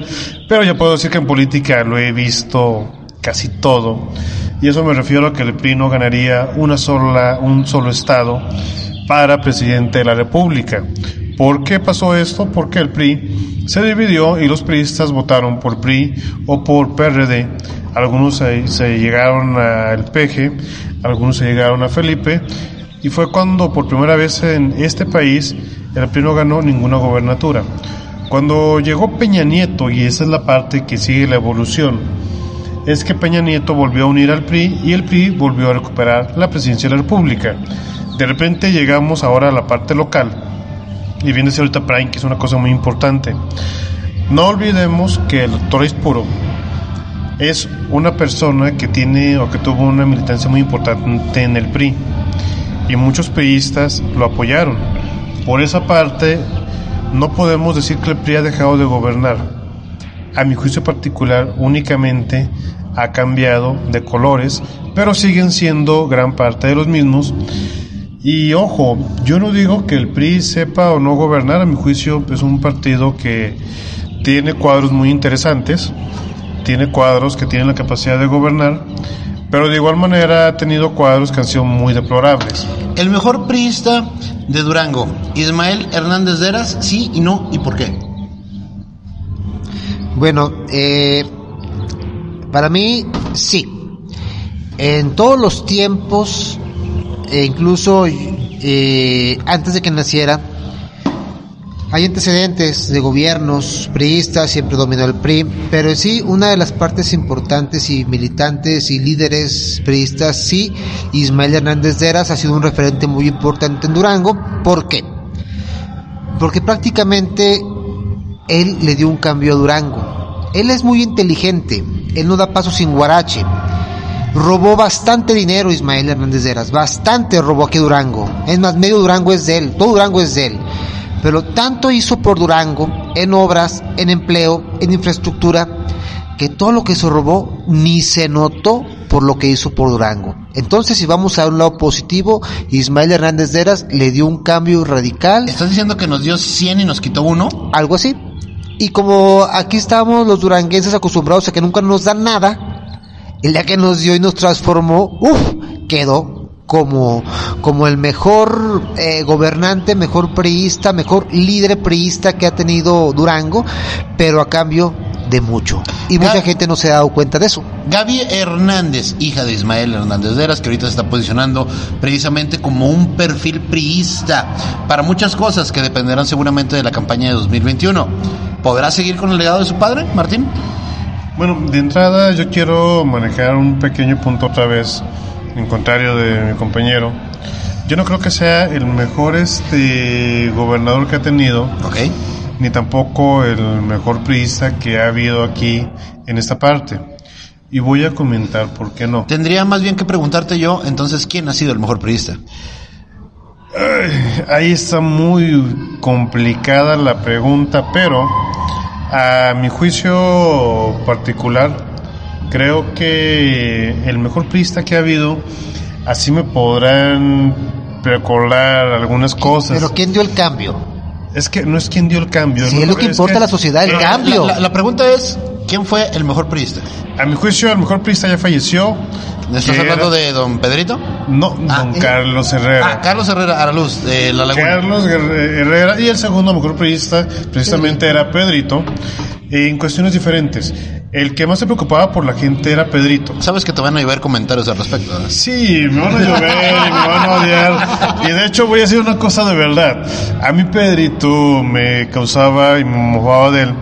pero ya puedo decir que en política lo he visto casi todo y eso me refiero a que el PRI no ganaría una sola, un solo estado para presidente de la República. ¿Por qué pasó esto? Porque el PRI se dividió y los priistas votaron por PRI o por PRD. Algunos se, se llegaron al PG, algunos se llegaron a Felipe y fue cuando por primera vez en este país el PRI no ganó ninguna gobernatura. Cuando llegó Peña Nieto, y esa es la parte que sigue la evolución, es que Peña Nieto volvió a unir al PRI y el PRI volvió a recuperar la presidencia de la República. De repente llegamos ahora a la parte local. Y bien decía ahorita Prime que es una cosa muy importante. No olvidemos que el doctor Ispuro es una persona que tiene o que tuvo una militancia muy importante en el PRI y muchos priistas lo apoyaron. Por esa parte, no podemos decir que el PRI ha dejado de gobernar. A mi juicio particular, únicamente ha cambiado de colores, pero siguen siendo gran parte de los mismos. Y ojo, yo no digo que el PRI sepa o no gobernar, a mi juicio es un partido que tiene cuadros muy interesantes, tiene cuadros que tienen la capacidad de gobernar, pero de igual manera ha tenido cuadros que han sido muy deplorables. El mejor priista de Durango, Ismael Hernández Deras, sí y no, ¿y por qué? Bueno, eh, para mí sí. En todos los tiempos, e incluso eh, antes de que naciera, hay antecedentes de gobiernos priistas, siempre dominó el PRI, pero sí, una de las partes importantes y militantes y líderes priistas, sí, Ismael Hernández Deras ha sido un referente muy importante en Durango. ¿Por qué? Porque prácticamente él le dio un cambio a Durango. Él es muy inteligente, él no da paso sin guarache. Robó bastante dinero Ismael Hernández Deras, bastante robó aquí Durango. Es más, medio Durango es de él, todo Durango es de él pero tanto hizo por Durango en obras, en empleo, en infraestructura, que todo lo que se robó ni se notó por lo que hizo por Durango. Entonces, si vamos a un lado positivo, Ismael Hernández Deras le dio un cambio radical. ¿Estás diciendo que nos dio 100 y nos quitó uno? Algo así. Y como aquí estamos los duranguenses acostumbrados a que nunca nos dan nada, el día que nos dio y nos transformó, uff, quedó como, como el mejor eh, gobernante, mejor priista, mejor líder priista que ha tenido Durango, pero a cambio de mucho. Y mucha gente no se ha dado cuenta de eso. Gaby Hernández, hija de Ismael Hernández Deras, que ahorita se está posicionando precisamente como un perfil priista para muchas cosas que dependerán seguramente de la campaña de 2021. ¿Podrá seguir con el legado de su padre, Martín? Bueno, de entrada yo quiero manejar un pequeño punto otra vez en contrario de mi compañero, yo no creo que sea el mejor este gobernador que ha tenido, okay. Ni tampoco el mejor priista que ha habido aquí en esta parte. Y voy a comentar por qué no. Tendría más bien que preguntarte yo, entonces, ¿quién ha sido el mejor priista? ahí está muy complicada la pregunta, pero a mi juicio particular, creo que el mejor priista que ha habido, así me podrán recordar algunas cosas. Pero ¿quién dio el cambio? Es que no es quien dio el cambio. Sí, es lo que importa a la sociedad, el cambio. La, la, pregunta es, ¿quién fue el mejor priista? A mi juicio, el mejor priista ya falleció. ¿Estás hablando de don Pedrito? No, ah, don Carlos Herrera. Ah, Carlos Herrera Araluz, de La Laguna. Carlos Herrera, y el segundo mejor priista, precisamente era Pedrito, en cuestiones diferentes. El que más se preocupaba por la gente era Pedrito. Sabes que te van a llover comentarios al respecto. Sí, me van a llover y me van a odiar. Y de hecho voy a decir una cosa de verdad. A mí Pedrito me causaba y me mojaba de él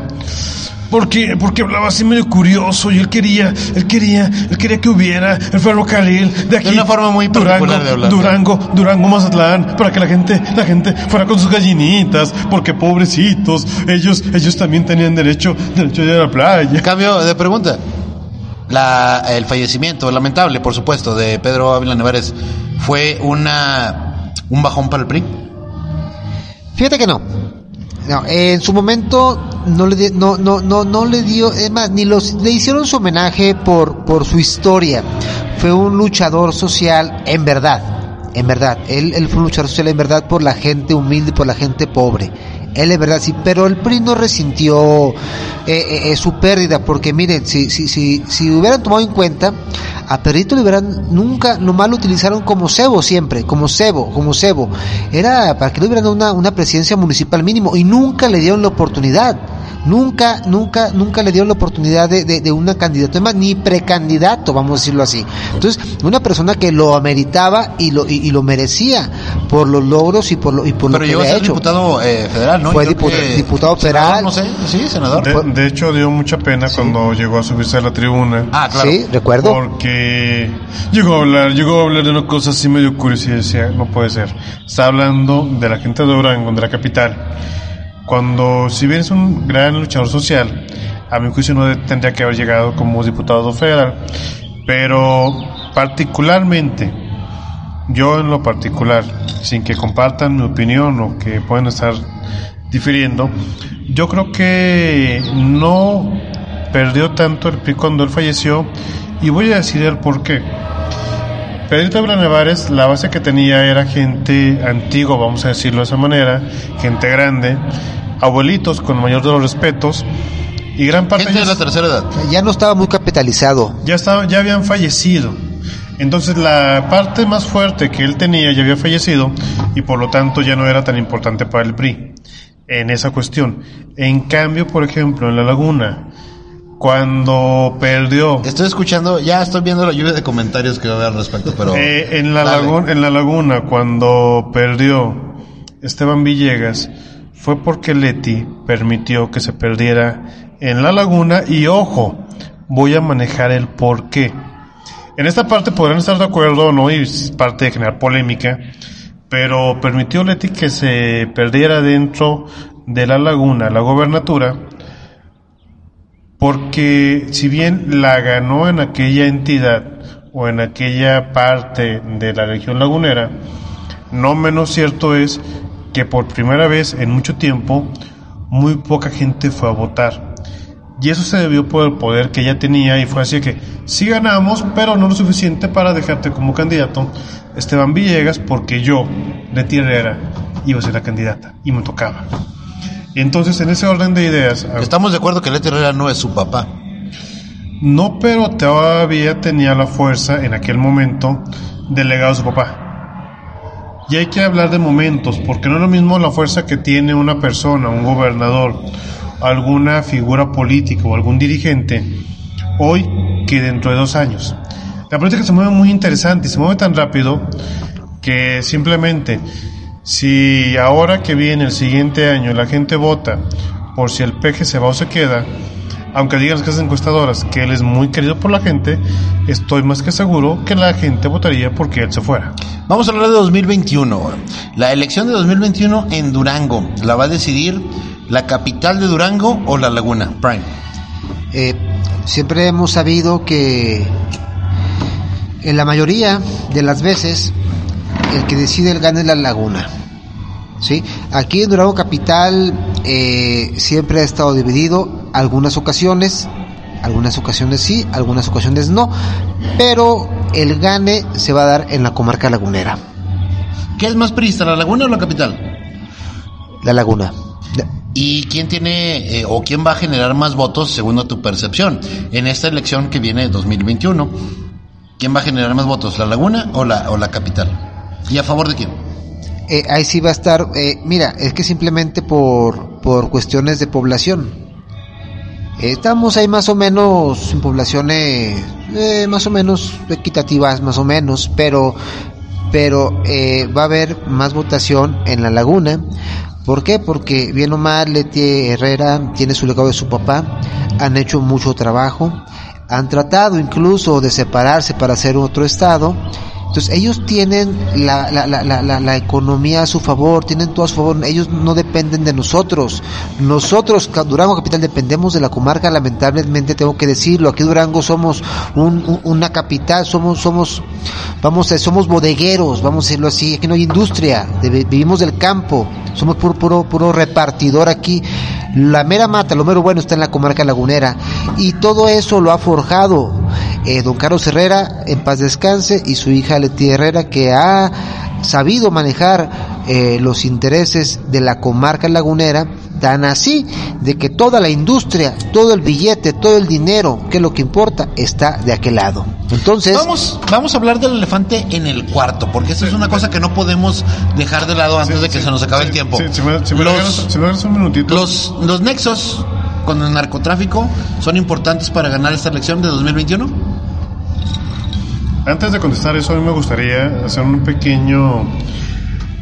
porque, porque hablaba así medio curioso y él quería, él quería, él quería que hubiera el ferrocarril de aquí. De una forma muy Durango, de hablar. Durango, Durango, Mazatlán, para que la gente, la gente fuera con sus gallinitas, porque pobrecitos, ellos, ellos también tenían derecho, derecho a ir a la playa. Cambio de pregunta. La, el fallecimiento lamentable, por supuesto, de Pedro Ávila Nevares, ¿fue una, un bajón para el PRI? Fíjate que no. No, en su momento no le no no no no le dio, es más, ni los le hicieron su homenaje por por su historia. Fue un luchador social en verdad, en verdad. Él, él fue un luchador social en verdad por la gente humilde, por la gente pobre. Él es verdad, sí, pero el PRI no resintió eh, eh, su pérdida, porque miren, si, si, si, si hubieran tomado en cuenta, a Perrito le hubieran, nunca, nomás lo utilizaron como cebo siempre, como cebo, como cebo. Era para que le hubieran dado una, una presidencia municipal mínimo y nunca le dieron la oportunidad nunca, nunca, nunca le dieron la oportunidad de, de, de una candidato, además, ni precandidato, vamos a decirlo así. Entonces, una persona que lo ameritaba y lo, y, y lo merecía por los logros y por lo, y por Pero lo que llegó a había ser hecho. diputado eh, federal, ¿no? Fue Creo dipu- que- diputado federal. No sé, sí, senador. De, de hecho, dio mucha pena cuando llegó a subirse a la tribuna. Ah, claro. Sí, recuerdo. Porque llegó a hablar, llegó a hablar de una cosa así medio curiosa y decía, no puede ser. Está hablando de la gente de Durango, de la capital. Cuando, si bien es un gran luchador social, a mi juicio no tendría que haber llegado como diputado federal, pero particularmente, yo en lo particular, sin que compartan mi opinión o que puedan estar difiriendo, yo creo que no perdió tanto el PRI cuando él falleció y voy a decir el por qué. Pedrito Nevares, la base que tenía era gente antigua, vamos a decirlo de esa manera, gente grande, abuelitos con el mayor de los respetos y gran parte Gente de la tercera edad. Ya no estaba muy capitalizado. ya estaba, ya habían fallecido. Entonces la parte más fuerte que él tenía ya había fallecido y por lo tanto ya no era tan importante para el PRI en esa cuestión. En cambio, por ejemplo, en la laguna, cuando perdió. Estoy escuchando, ya estoy viendo la lluvia de comentarios que va a haber al respecto, pero... Eh, en, la laguna, en la laguna, cuando perdió Esteban Villegas, fue porque Leti permitió que se perdiera en la laguna y ojo, voy a manejar el por qué. En esta parte podrán estar de acuerdo o no, y es parte de generar polémica, pero permitió Leti que se perdiera dentro de la laguna, la gobernatura, porque si bien la ganó en aquella entidad o en aquella parte de la región lagunera, no menos cierto es que por primera vez en mucho tiempo muy poca gente fue a votar. Y eso se debió por el poder que ella tenía y fue así que sí ganamos, pero no lo suficiente para dejarte como candidato Esteban Villegas porque yo, Leti Herrera, iba a ser la candidata y me tocaba. Entonces, en ese orden de ideas, Estamos de acuerdo que Leti Herrera no es su papá. no, pero todavía tenía la fuerza en aquel momento del legado de su papá. Y hay que hablar de momentos, porque no es lo mismo la fuerza que tiene una persona, un gobernador, alguna figura política o algún dirigente hoy que dentro de dos años. La política se mueve muy interesante y se mueve tan rápido que simplemente si ahora que viene el siguiente año la gente vota por si el peje se va o se queda, aunque digan las casas encuestadoras que él es muy querido por la gente, estoy más que seguro que la gente votaría porque él se fuera. Vamos a hablar de 2021. güey. La elección de 2021 en Durango. ¿La va a decidir la capital de Durango o la laguna? Prime. Eh, siempre hemos sabido que en la mayoría de las veces el que decide el gana es la laguna. ¿sí? Aquí en Durango Capital eh, siempre ha estado dividido, algunas ocasiones, algunas ocasiones sí, algunas ocasiones no, pero el gane se va a dar en la comarca lagunera, ¿Qué es más priista, la laguna o la capital? la laguna. ¿Y quién tiene eh, o quién va a generar más votos según tu percepción en esta elección que viene de 2021? ¿Quién va a generar más votos, la laguna o la, o la capital? ¿Y a favor de quién? Eh, ahí sí va a estar, eh, mira, es que simplemente por, por cuestiones de población. Eh, estamos ahí más o menos en poblaciones eh, más o menos equitativas, más o menos, pero, pero eh, va a haber más votación en la laguna. ¿Por qué? Porque bien o mal Leti Herrera tiene su legado de su papá, han hecho mucho trabajo, han tratado incluso de separarse para hacer otro estado. Entonces ellos tienen la, la, la, la, la- economía a su favor, tienen todo a su favor, ellos no dependen de nosotros. Nosotros, Durango Capital, dependemos de la comarca, lamentablemente tengo que decirlo, aquí Durango somos un- un- una capital, somos, somos, vamos a, somos bodegueros, vamos a decirlo así, aquí no hay industria, vivimos del campo, somos puro, puro, puro repartidor aquí. La mera mata, lo mero bueno está en la comarca lagunera y todo eso lo ha forjado eh, don Carlos Herrera, en paz descanse, y su hija Leti Herrera, que ha sabido manejar eh, los intereses de la comarca lagunera, tan así de que toda la industria, todo el billete, todo el dinero, que es lo que importa, está de aquel lado. Entonces, Vamos, vamos a hablar del elefante en el cuarto, porque eso es una cosa que no podemos dejar de lado antes de que Sí, se nos acabe sí, el tiempo. sí, si me, si me los, regalas- si me regalas un minutito. los, los nexos con el narcotráfico son importantes para ganar esta elección de 2021. Antes de contestar eso, a mí me gustaría hacer un pequeño,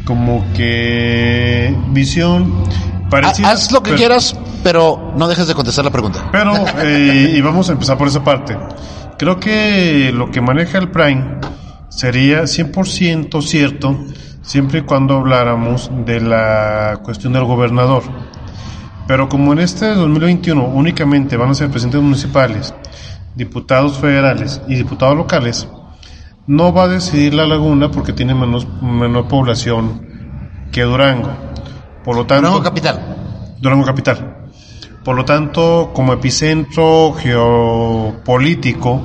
como que, visión parecida. Ha- Haz lo que pero- quieras, pero no dejes de contestar la pregunta. Pero, [laughs] eh, y vamos a empezar por esa parte. Creo que lo que maneja el Prime sería 100% cierto siempre y cuando habláramos de la cuestión del gobernador. Pero como en este 2021 únicamente van a ser presidentes municipales, diputados federales y diputados locales, no va a decidir la laguna porque tiene menos, menor población que Durango. Por lo tanto, Durango capital. Durango capital. Por lo tanto, como epicentro geopolítico,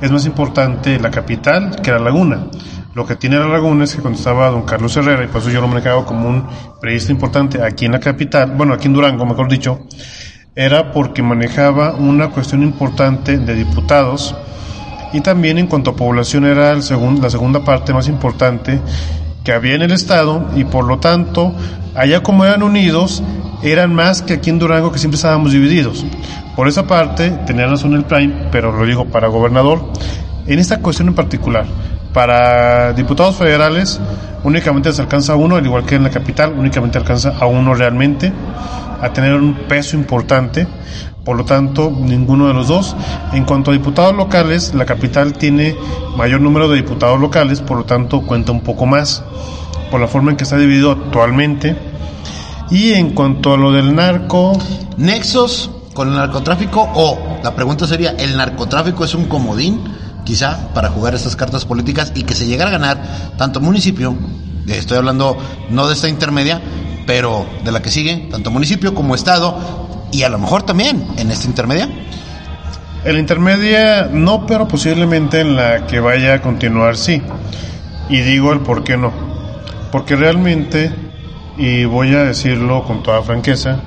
es más importante la capital que la laguna. Lo que tiene la laguna es que cuando estaba don Carlos Herrera, y por eso yo lo manejaba como un periodista importante aquí en la capital, bueno, aquí en Durango, mejor dicho, era porque manejaba una cuestión importante de diputados y también en cuanto a población era el segun- la segunda parte más importante que había en el estado y por lo tanto allá como eran unidos eran más que aquí en Durango que siempre estábamos divididos. Por esa parte tenía razón el Prime, pero lo digo para gobernador, en esta cuestión en particular, para diputados federales únicamente se alcanza a uno, al igual que en la capital, únicamente alcanza a uno realmente, a tener un peso importante, por lo tanto, ninguno de los dos. En cuanto a diputados locales, la capital tiene mayor número de diputados locales, por lo tanto, cuenta un poco más, por la forma en que está dividido actualmente. Y en cuanto a lo del narco, ¿Nexos con el narcotráfico o la pregunta sería, ¿el narcotráfico es un comodín quizá para jugar estas cartas políticas y que se llegara a ganar tanto municipio, eh, estoy hablando no de esta intermedia, pero de la que sigue, tanto municipio como estado y a lo mejor también en esta intermedia? En la intermedia no, pero posiblemente en la que vaya a continuar sí. Y digo el por qué no. Porque realmente, y voy a decirlo con toda franqueza,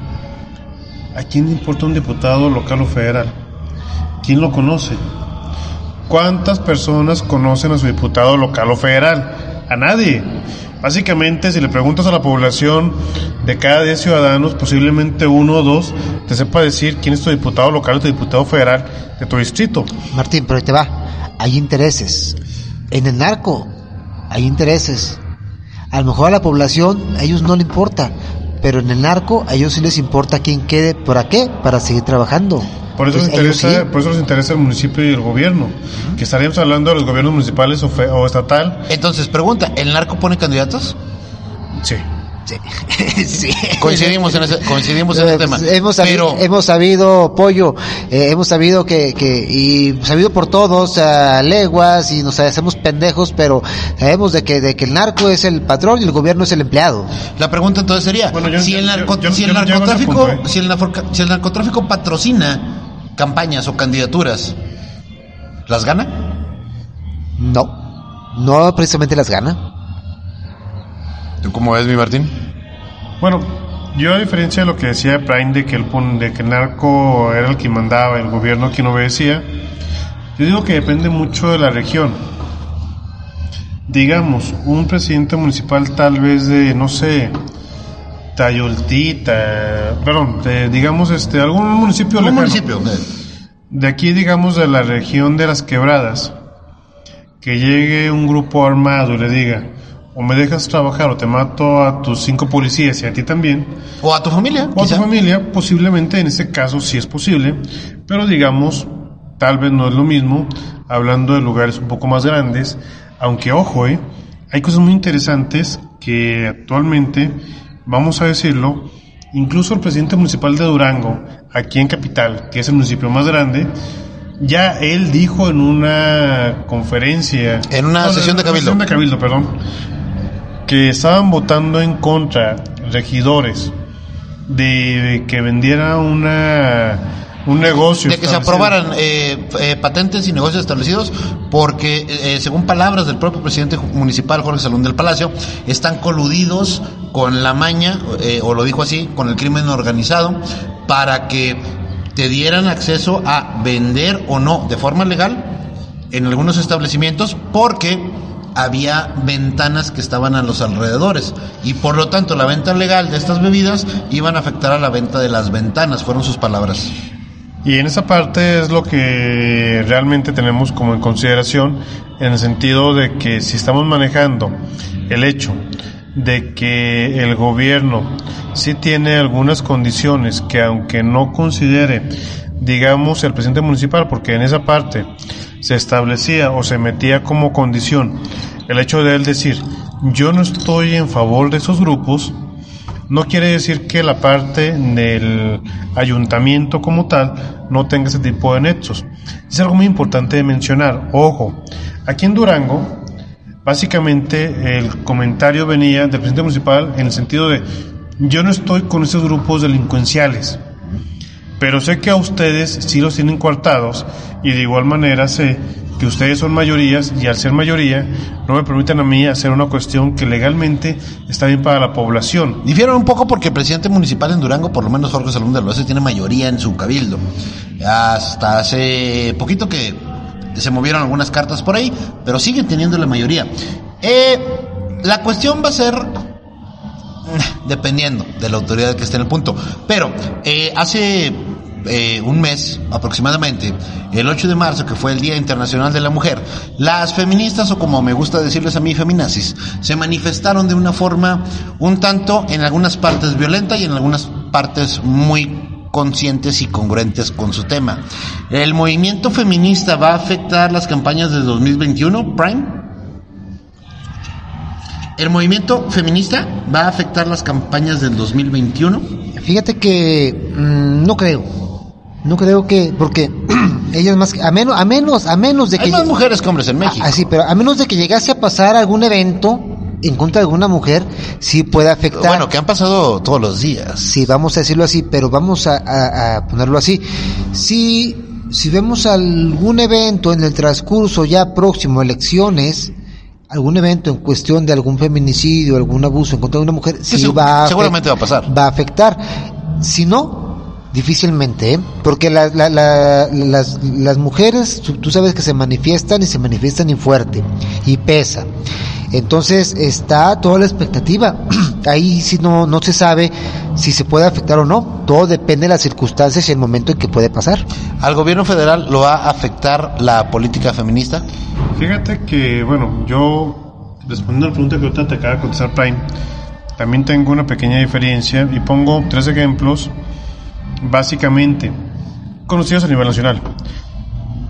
¿a quién le importa un diputado local o federal? ¿Quién lo conoce? ¿Cuántas personas conocen a su diputado local o federal? A nadie. Básicamente, si le preguntas a la población de cada 10 ciudadanos, posiblemente uno o dos te sepa decir quién es tu diputado local o tu diputado federal de tu distrito. Martín, pero ahí te va. Hay intereses. En el narco hay intereses. A lo mejor a la población a ellos no le importa, pero en el narco a ellos sí les importa quién quede. ¿Para qué? Para seguir trabajando. Por eso, Entonces, ellos interesa, sí. por eso les interesa el municipio y el gobierno. Que estaríamos hablando de los gobiernos municipales o, fe- o estatal. Entonces, pregunta, ¿el narco pone candidatos? Sí. Sí. [laughs] Sí. Coincidimos en ese, coincidimos en ese tema. Pues, Hemos sabido, Pero, hemos sabido pollo, eh, hemos sabido que, que, y sabido por todos, a leguas, y nos hacemos pendejos, pero sabemos de que, de que el narco es el patrón y el gobierno es el empleado. La pregunta entonces sería, Bueno, yo- si, el narco- yo- si narcotráfico, punto, ¿eh? si, el narco- si el narcotráfico patrocina campañas o candidaturas, ¿las gana? No, no precisamente las gana. ¿Tú cómo ves, mi Martín? Bueno, yo a diferencia de lo que decía Prime de que el, de que el narco era el que mandaba, el gobierno quien obedecía, yo digo que depende mucho de la región. Digamos, un presidente municipal tal vez de, no sé, Tayoltita, perdón, de, digamos este, algún municipio Un lejano. municipio. De aquí, digamos, de la región de las quebradas, que llegue un grupo armado y le diga, o me dejas trabajar o te mato a tus cinco policías y a ti también, O a tu familia, o a tu familia, posiblemente en este caso sí es posible, pero digamos, tal vez no es lo mismo, hablando de lugares un poco más grandes, aunque ojo, eh, hay cosas muy interesantes que actualmente, vamos a decirlo, incluso el presidente municipal de Durango, aquí en Capital, que es el municipio más grande, ya él dijo en una conferencia, En una sesión de cabildo. sesión de cabildo, perdón, que estaban votando en contra regidores de que vendiera una un negocio de que se aprobaran eh, eh, patentes y negocios establecidos porque eh, según palabras del propio presidente municipal Jorge Salón del Palacio están coludidos con la maña eh, o lo dijo así con el crimen organizado para que te dieran acceso a vender o no de forma legal en algunos establecimientos porque había ventanas que estaban a los alrededores y por lo tanto la venta legal de estas bebidas iban a afectar a la venta de las ventanas, fueron sus palabras. Y en esa parte es lo que realmente tenemos como en consideración en el sentido de que si estamos manejando el hecho de que el gobierno sí tiene algunas condiciones que aunque no considere, digamos, el presidente municipal, porque en esa parte se establecía o se metía como condición el hecho de él decir, yo no estoy en favor de esos grupos, No quiere decir que la parte del ayuntamiento como tal no tenga ese tipo de nexos. Es algo muy importante de mencionar. Ojo, aquí en Durango, básicamente el comentario venía del presidente municipal en el sentido de yo no estoy con esos grupos delincuenciales, pero sé que a ustedes sí los tienen coartados y de igual manera sé que ustedes son mayorías y al ser mayoría no me permiten a mí hacer una cuestión que legalmente está bien para la población. Difieren un poco porque el presidente municipal en Durango, por lo menos Jorge Salón de Loese, tiene mayoría en su cabildo. Hasta hace poquito que se movieron algunas cartas por ahí, pero siguen teniendo la mayoría. Eh, la cuestión va a ser dependiendo de la autoridad que esté en el punto. Pero eh, hace eh, un mes aproximadamente, el 8 de marzo, que fue el Día Internacional de la Mujer, las feministas, o como me gusta decirles a mí, feminazis, se manifestaron de una forma un tanto, en algunas partes violenta y en algunas partes muy conscientes y congruentes con su tema. ¿El movimiento feminista va a afectar las campañas de 2021, Prime? ¿El movimiento feminista va a afectar las campañas del 2021? Fíjate que mm, no creo. No creo que, porque [clears throat] ellas más, que- a menos, a menos, a menos de que... Hay más mujeres que hombres en México. Ah, sí, pero a menos de que llegase a pasar algún evento en contra de alguna mujer, sí puede afectar. Bueno, que han pasado todos los días. Sí, vamos a decirlo así, pero vamos a, a- a ponerlo así. Si, si vemos algún evento en el transcurso ya próximo, a elecciones, algún evento en cuestión de algún feminicidio, algún abuso en contra de una mujer, sí se- va a seguramente va a pasar. Va a afectar. Si no, difícilmente, ¿eh? porque la- la- la- las, las mujeres, tú, sabes que se manifiestan y se manifiestan y fuerte, y pesa. Entonces está toda la expectativa. [clears throat] Ahí sí no, no se sabe si se puede afectar o no. Todo depende de las circunstancias y el momento en que puede pasar. ¿Al gobierno federal lo va a afectar la política feminista? Fíjate que, bueno, yo, respondiendo a la pregunta que ahorita te acaba de contestar Prime, también tengo una pequeña diferencia y pongo tres ejemplos, básicamente, conocidos a nivel nacional.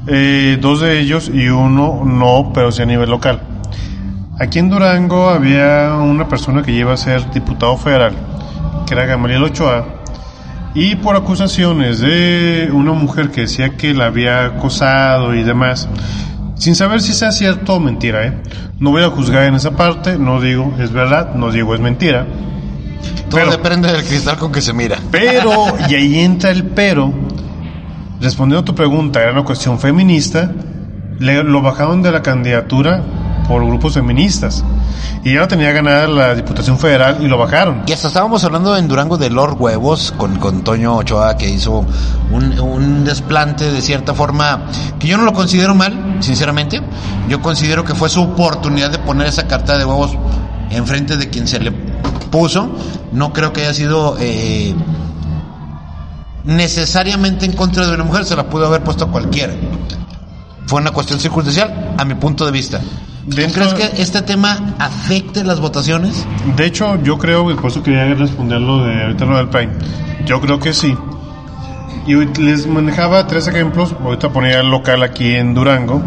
Eh, dos de ellos y uno no, pero sí a nivel local. Aquí en Durango había una persona que lleva a ser diputado federal, que era Gamaliel Ochoa, y por acusaciones de una mujer que decía que la había acosado y demás, sin saber si sea cierto o mentira, ¿eh? No voy a juzgar en esa parte, no digo es verdad, no digo es mentira. Todo Pero- depende del cristal con que se mira. Pero, [laughs] y ahí entra el pero, respondiendo a tu pregunta, era una cuestión feminista, le- lo bajaron de la candidatura por grupos feministas. Y ya tenía ganada la Diputación Federal y lo bajaron. Y hasta estábamos hablando en Durango de Lord Huevos con, con Toño Ochoa que hizo un, un desplante de cierta forma que yo no lo considero mal, sinceramente. Yo considero que fue su oportunidad de poner esa carta de huevos enfrente de quien se le puso. No creo que haya sido eh, necesariamente en contra de una mujer, se la pudo haber puesto a cualquiera. Fue una cuestión circunstancial, a mi punto de vista. ¿Tú crees que este tema afecte las votaciones? De hecho, yo creo, y por eso quería responder lo de ahorita lo del Prime. Yo creo que sí. Y les manejaba tres ejemplos. Ahorita ponía el local aquí en Durango,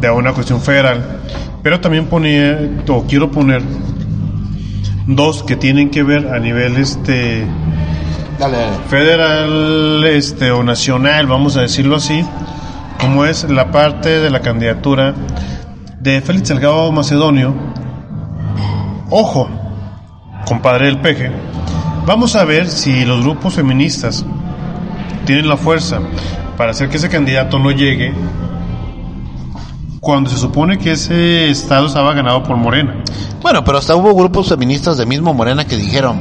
de una cuestión federal. Pero también ponía, o quiero poner, dos que tienen que ver a nivel este Dale, dale. federal este o nacional, vamos a decirlo así, como es la parte de la candidatura de Félix Salgado Macedonio. Ojo, compadre del peje. Vamos a ver si los grupos feministas tienen la fuerza para hacer que ese candidato no llegue cuando se supone que ese estado estaba ganado por Morena. Bueno, pero hasta hubo grupos feministas de mismo Morena que dijeron,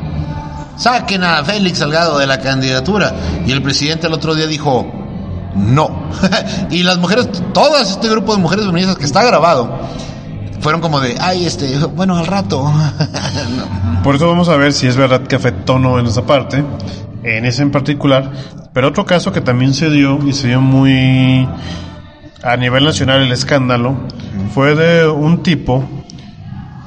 saquen a Félix Salgado de la candidatura. Y el presidente el otro día dijo, no. [laughs] y las mujeres, todas este grupo de mujeres feministas que está grabado, fueron como de, ay, este, bueno, al rato. [laughs] No. Por eso vamos a ver si es verdad que afectó o no en esa parte, en ese en particular. Pero otro caso que también se dio y se dio muy a nivel nacional el escándalo fue de un tipo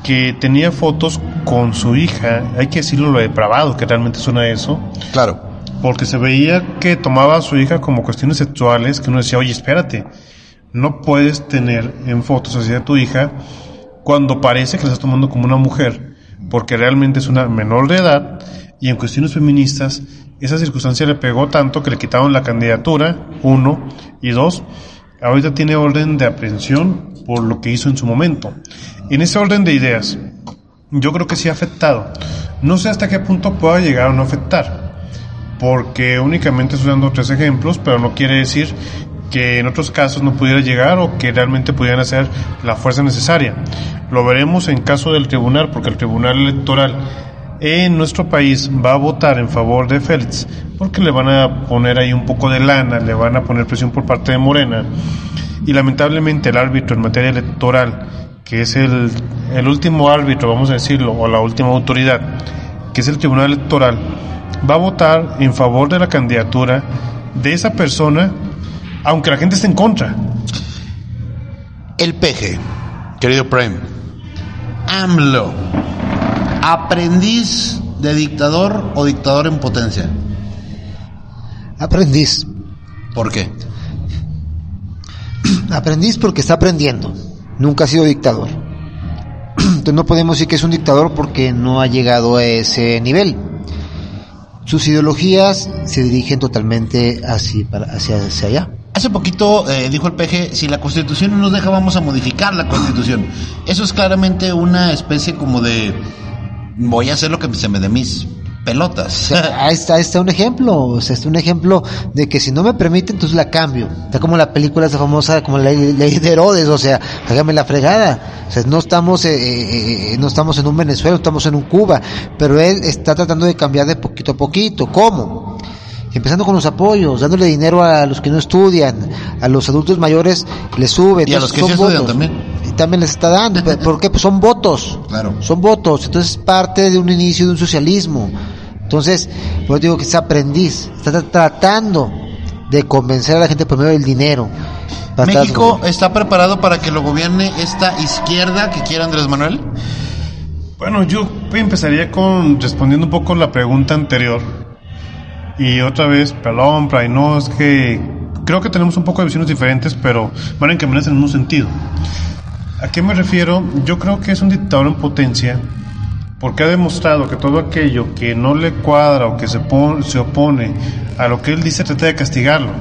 que tenía fotos con su hija, hay que decirlo lo depravado que realmente suena eso, Claro. porque se veía que tomaba a su hija como cuestiones sexuales, que uno decía, oye, espérate, no puedes tener en fotos así de tu hija cuando parece que la estás tomando como una mujer, porque realmente es una menor de edad y en cuestiones feministas esa circunstancia le pegó tanto que le quitaron la candidatura, uno, y dos, ahorita tiene orden de aprehensión por lo que hizo en su momento. En ese orden de ideas, yo creo que sí ha afectado. No sé hasta qué punto pueda llegar o no afectar, porque únicamente estoy dando tres ejemplos, pero no quiere decir que en otros casos no pudiera llegar o que realmente pudieran hacer la fuerza necesaria. Lo veremos en caso del tribunal, porque el tribunal electoral en nuestro país va a votar en favor de Félix, porque le van a poner ahí un poco de lana, le van a poner presión por parte de Morena, y lamentablemente el árbitro en materia electoral, que es el, el último árbitro, vamos a decirlo, o la última autoridad, que es el Tribunal Electoral, va a votar en favor de la candidatura de esa persona, aunque la gente esté en contra. El peje, querido Prime. AMLO. ¿Aprendiz de dictador o dictador en potencia? Aprendiz. ¿Por qué? Aprendiz porque está aprendiendo. Nunca ha sido dictador. Entonces no podemos decir que es un dictador porque no ha llegado a ese nivel. Sus ideologías se dirigen totalmente hacia, hacia, hacia allá. Hace poquito eh, dijo el PG, si la constitución no nos deja vamos a modificar la constitución. Eso es claramente una especie como de voy a hacer lo que se me dé mis pelotas. ahí está, ahí está un ejemplo, o sea, está un ejemplo de que si no me permite, entonces la cambio. Está como la película esa famosa, como la ley de Herodes, o sea, hágame la fregada. O sea, no estamos, eh, eh, no estamos en un Venezuela, estamos en un Cuba, pero él está tratando de cambiar de poquito a poquito. ¿Cómo? Empezando con los apoyos, dándole dinero a los que no estudian, a los adultos mayores les sube. Y a los que sí estudian también. También les está dando. ¿Por qué? Pues son votos. Claro. Son votos. Entonces es parte de un inicio de un socialismo. Entonces, yo digo que es aprendiz. Está tratando de convencer a la gente por medio del dinero. ¿México está preparado para que lo gobierne esta izquierda que quiere Andrés Manuel? Bueno, yo empezaría con respondiendo un poco la pregunta anterior. Y otra vez, pelón, y no, es que creo que tenemos un poco de visiones diferentes, pero van encaminadas en un sentido. ¿A qué me refiero? Yo creo que es un dictador en potencia porque ha demostrado que todo aquello que no le cuadra o que se, se opone a lo que él dice trata de castigarlo.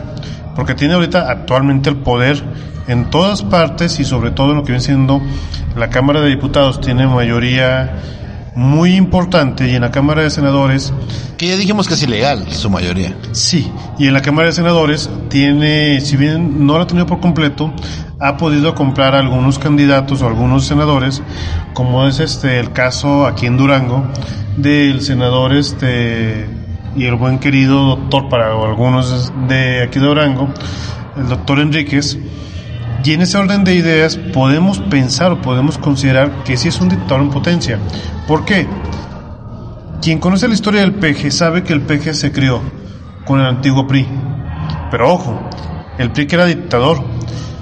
Porque tiene ahorita actualmente el poder en todas partes y sobre todo en lo que viene siendo la Cámara de Diputados tiene mayoría muy importante y en la Cámara de Senadores... Que ya dijimos que es ilegal su mayoría. Sí, y en la Cámara de Senadores tiene, si bien no lo ha tenido por completo, ha podido comprar algunos candidatos o algunos senadores, como es este el caso aquí en Durango del senador este y el buen querido doctor para algunos de aquí de Durango, el doctor Enríquez, y en ese orden de ideas podemos pensar o podemos considerar que sí es un dictador en potencia. ¿Por qué? Quien conoce la historia del peje sabe que el peje se crió con el antiguo PRI. Pero ojo, el PRI que era dictador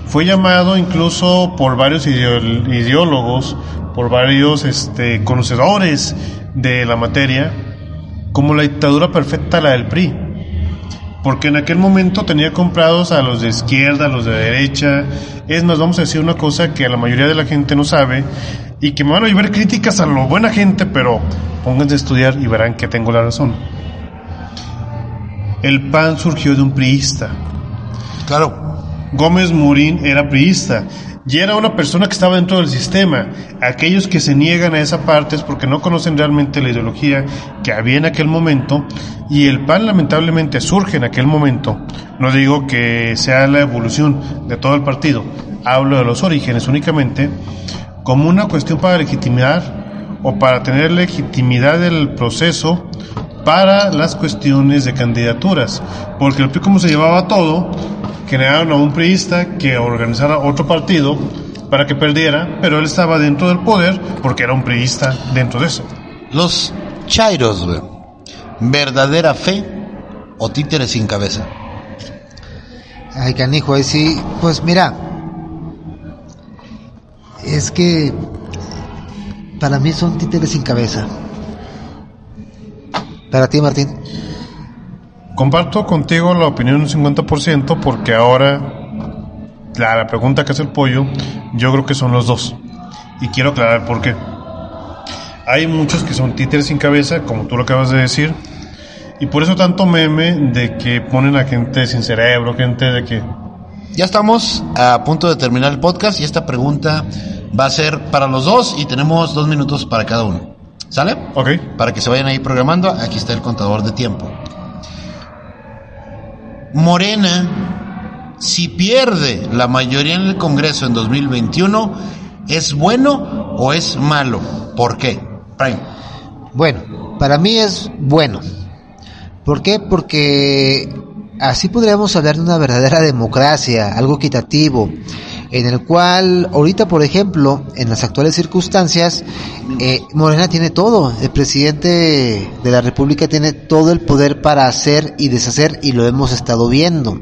fue llamado incluso por varios ideólogos, por varios este, conocedores de la materia, como la dictadura perfecta la del PRI porque en aquel momento tenía comprados a los de izquierda, a los de derecha. Es más, vamos a decir una cosa que a la mayoría de la gente no sabe y que me van a llevar críticas a lo buena gente, pero pónganse a estudiar y verán que tengo la razón. El PAN surgió de un priista. Claro. Gómez Murín era priista y era una persona que estaba dentro del sistema. Aquellos que se niegan a esa parte es porque no conocen realmente la ideología que había en aquel momento y el PAN lamentablemente surge en aquel momento. No digo que sea la evolución de todo el partido, hablo de los orígenes únicamente como una cuestión para legitimar o para tener legitimidad del proceso para las cuestiones de candidaturas, porque el PRI como se llevaba todo, generaron a un priista que organizara otro partido para que perdiera, pero él estaba dentro del poder porque era un priista dentro de eso. Los chairos, güey. ¿Verdadera fe o títeres sin cabeza? Ay, canijo, ahí sí. Pues mira, es que para mí son títeres sin cabeza. Para ti, Martín. Comparto contigo la opinión un 50% porque ahora la, la, pregunta que hace el pollo, yo creo que son los dos. Y quiero aclarar por qué. hay muchos que son títeres sin cabeza, como tú lo acabas de decir, y por eso tanto meme de que ponen a gente sin cerebro, gente de que... Ya estamos a punto de terminar el podcast y esta pregunta va a ser para los dos y tenemos dos minutos para cada uno. ¿Sale? Ok. Para que se vayan ahí programando, aquí está el contador de tiempo. Morena, si pierde la mayoría en el Congreso en 2021, ¿es bueno o es malo? ¿Por qué? Bueno, para mí es bueno. ¿Por qué? Porque así podríamos hablar de una verdadera democracia, algo equitativo, en el cual ahorita, por ejemplo, en las actuales circunstancias, eh, Morena tiene todo, el presidente de la República tiene todo el poder para hacer y deshacer y lo hemos estado viendo.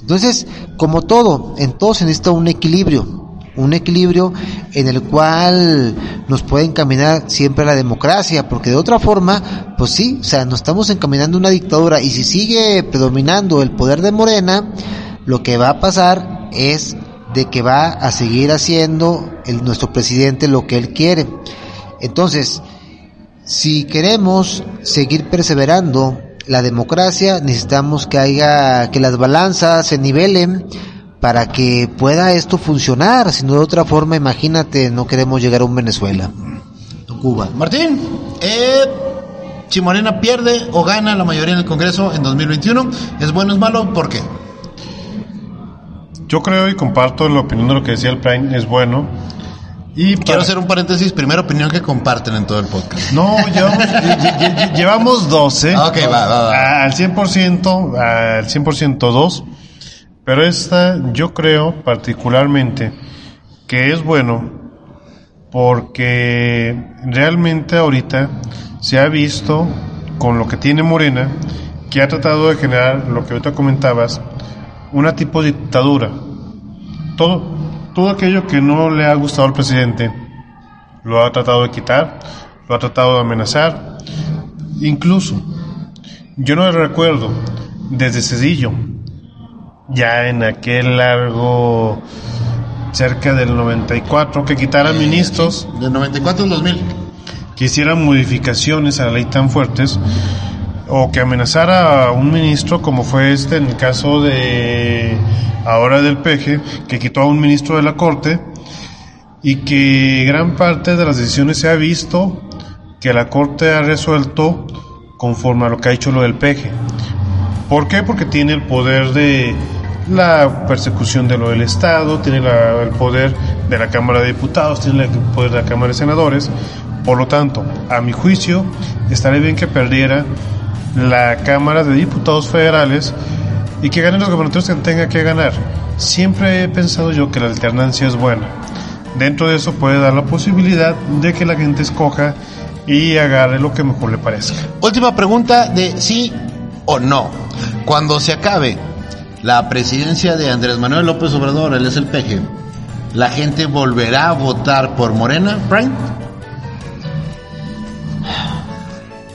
Entonces, como todo, en todo se necesita un equilibrio, un equilibrio en el cual nos puede encaminar siempre a la democracia, porque de otra forma, pues sí, o sea, nos estamos encaminando a una dictadura y si sigue predominando el poder de Morena, lo que va a pasar es de que va a seguir haciendo el, nuestro presidente lo que él quiere. Entonces, si queremos seguir perseverando la democracia, necesitamos que haya, que las balanzas se nivelen para que pueda esto funcionar. Si no de otra forma, imagínate, no queremos llegar a un Venezuela. Cuba. Martín, eh, si Morena pierde o gana la mayoría en el Congreso en 2021, ¿es bueno o es malo? ¿Por qué? Yo creo y comparto la opinión de lo que decía el Prime, es bueno. Y Quiero para- hacer un paréntesis, primera opinión que comparten en todo el podcast. No, [laughs] llevamos, lle- lle- lle- llevamos 12. Ah, ok, va, va, va. Al 100%, al 100% dos. Pero esta yo creo particularmente que es bueno porque realmente ahorita se ha visto con lo que tiene Morena que ha tratado de generar lo que ahorita comentabas, una tipo de dictadura. Todo, todo aquello que no le ha gustado al presidente lo ha tratado de quitar, lo ha tratado de amenazar. Incluso, yo no recuerdo desde Cedillo, ya en aquel largo, cerca del 94, que quitaran ministros, Del 94 al 2000. que hicieran modificaciones a la ley tan fuertes, o que amenazara a un ministro, como fue este en el caso de ahora del PG, que quitó a un ministro de la Corte, y que gran parte de las decisiones se ha visto que la Corte ha resuelto conforme a lo que ha hecho lo del PG. ¿Por qué? Porque tiene el poder de la persecución de lo del Estado, tiene la- el poder de la Cámara de Diputados, tiene el poder de la Cámara de Senadores. Por lo tanto, a mi juicio, estaría bien que perdiera la Cámara de Diputados Federales y que ganen los gobernadores que tenga que ganar. Siempre he pensado yo que la alternancia es buena. Dentro de eso puede dar la posibilidad de que la gente escoja y agarre lo que mejor le parezca. Última pregunta de sí o no. Cuando se acabe la presidencia de Andrés Manuel López Obrador, es el peje, ¿la gente volverá a votar por Morena, Frank?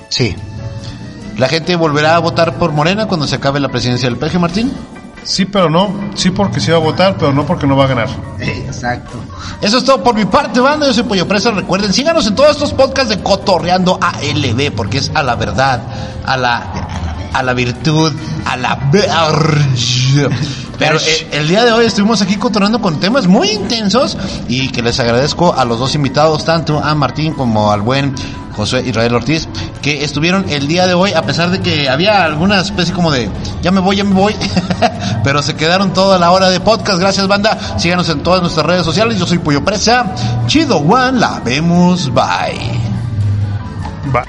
Sí. ¿La gente volverá a votar por Morena cuando se acabe la presidencia del peje, Martín? Sí, pero no. Sí porque sí va a votar, pero no porque no va a ganar. Exacto. Eso es todo por mi parte, banda. Yo soy Pollo Presa. Recuerden, síganos en todos estos podcasts de Cotorreando ALB, porque es a la verdad, a la, a la virtud, a la. Pero eh, el día de hoy estuvimos aquí cotorreando con temas muy intensos y que les agradezco a los dos invitados, tanto a Martín como al buen José Israel Ortiz, que estuvieron el día de hoy, a pesar de que había alguna especie como de, ya me voy, ya me voy, [laughs] pero se quedaron toda la hora de podcast. Gracias, banda. Síganos en todas nuestras redes sociales. Yo soy Pollo Presa. Chido One, la vemos. Bye. Va.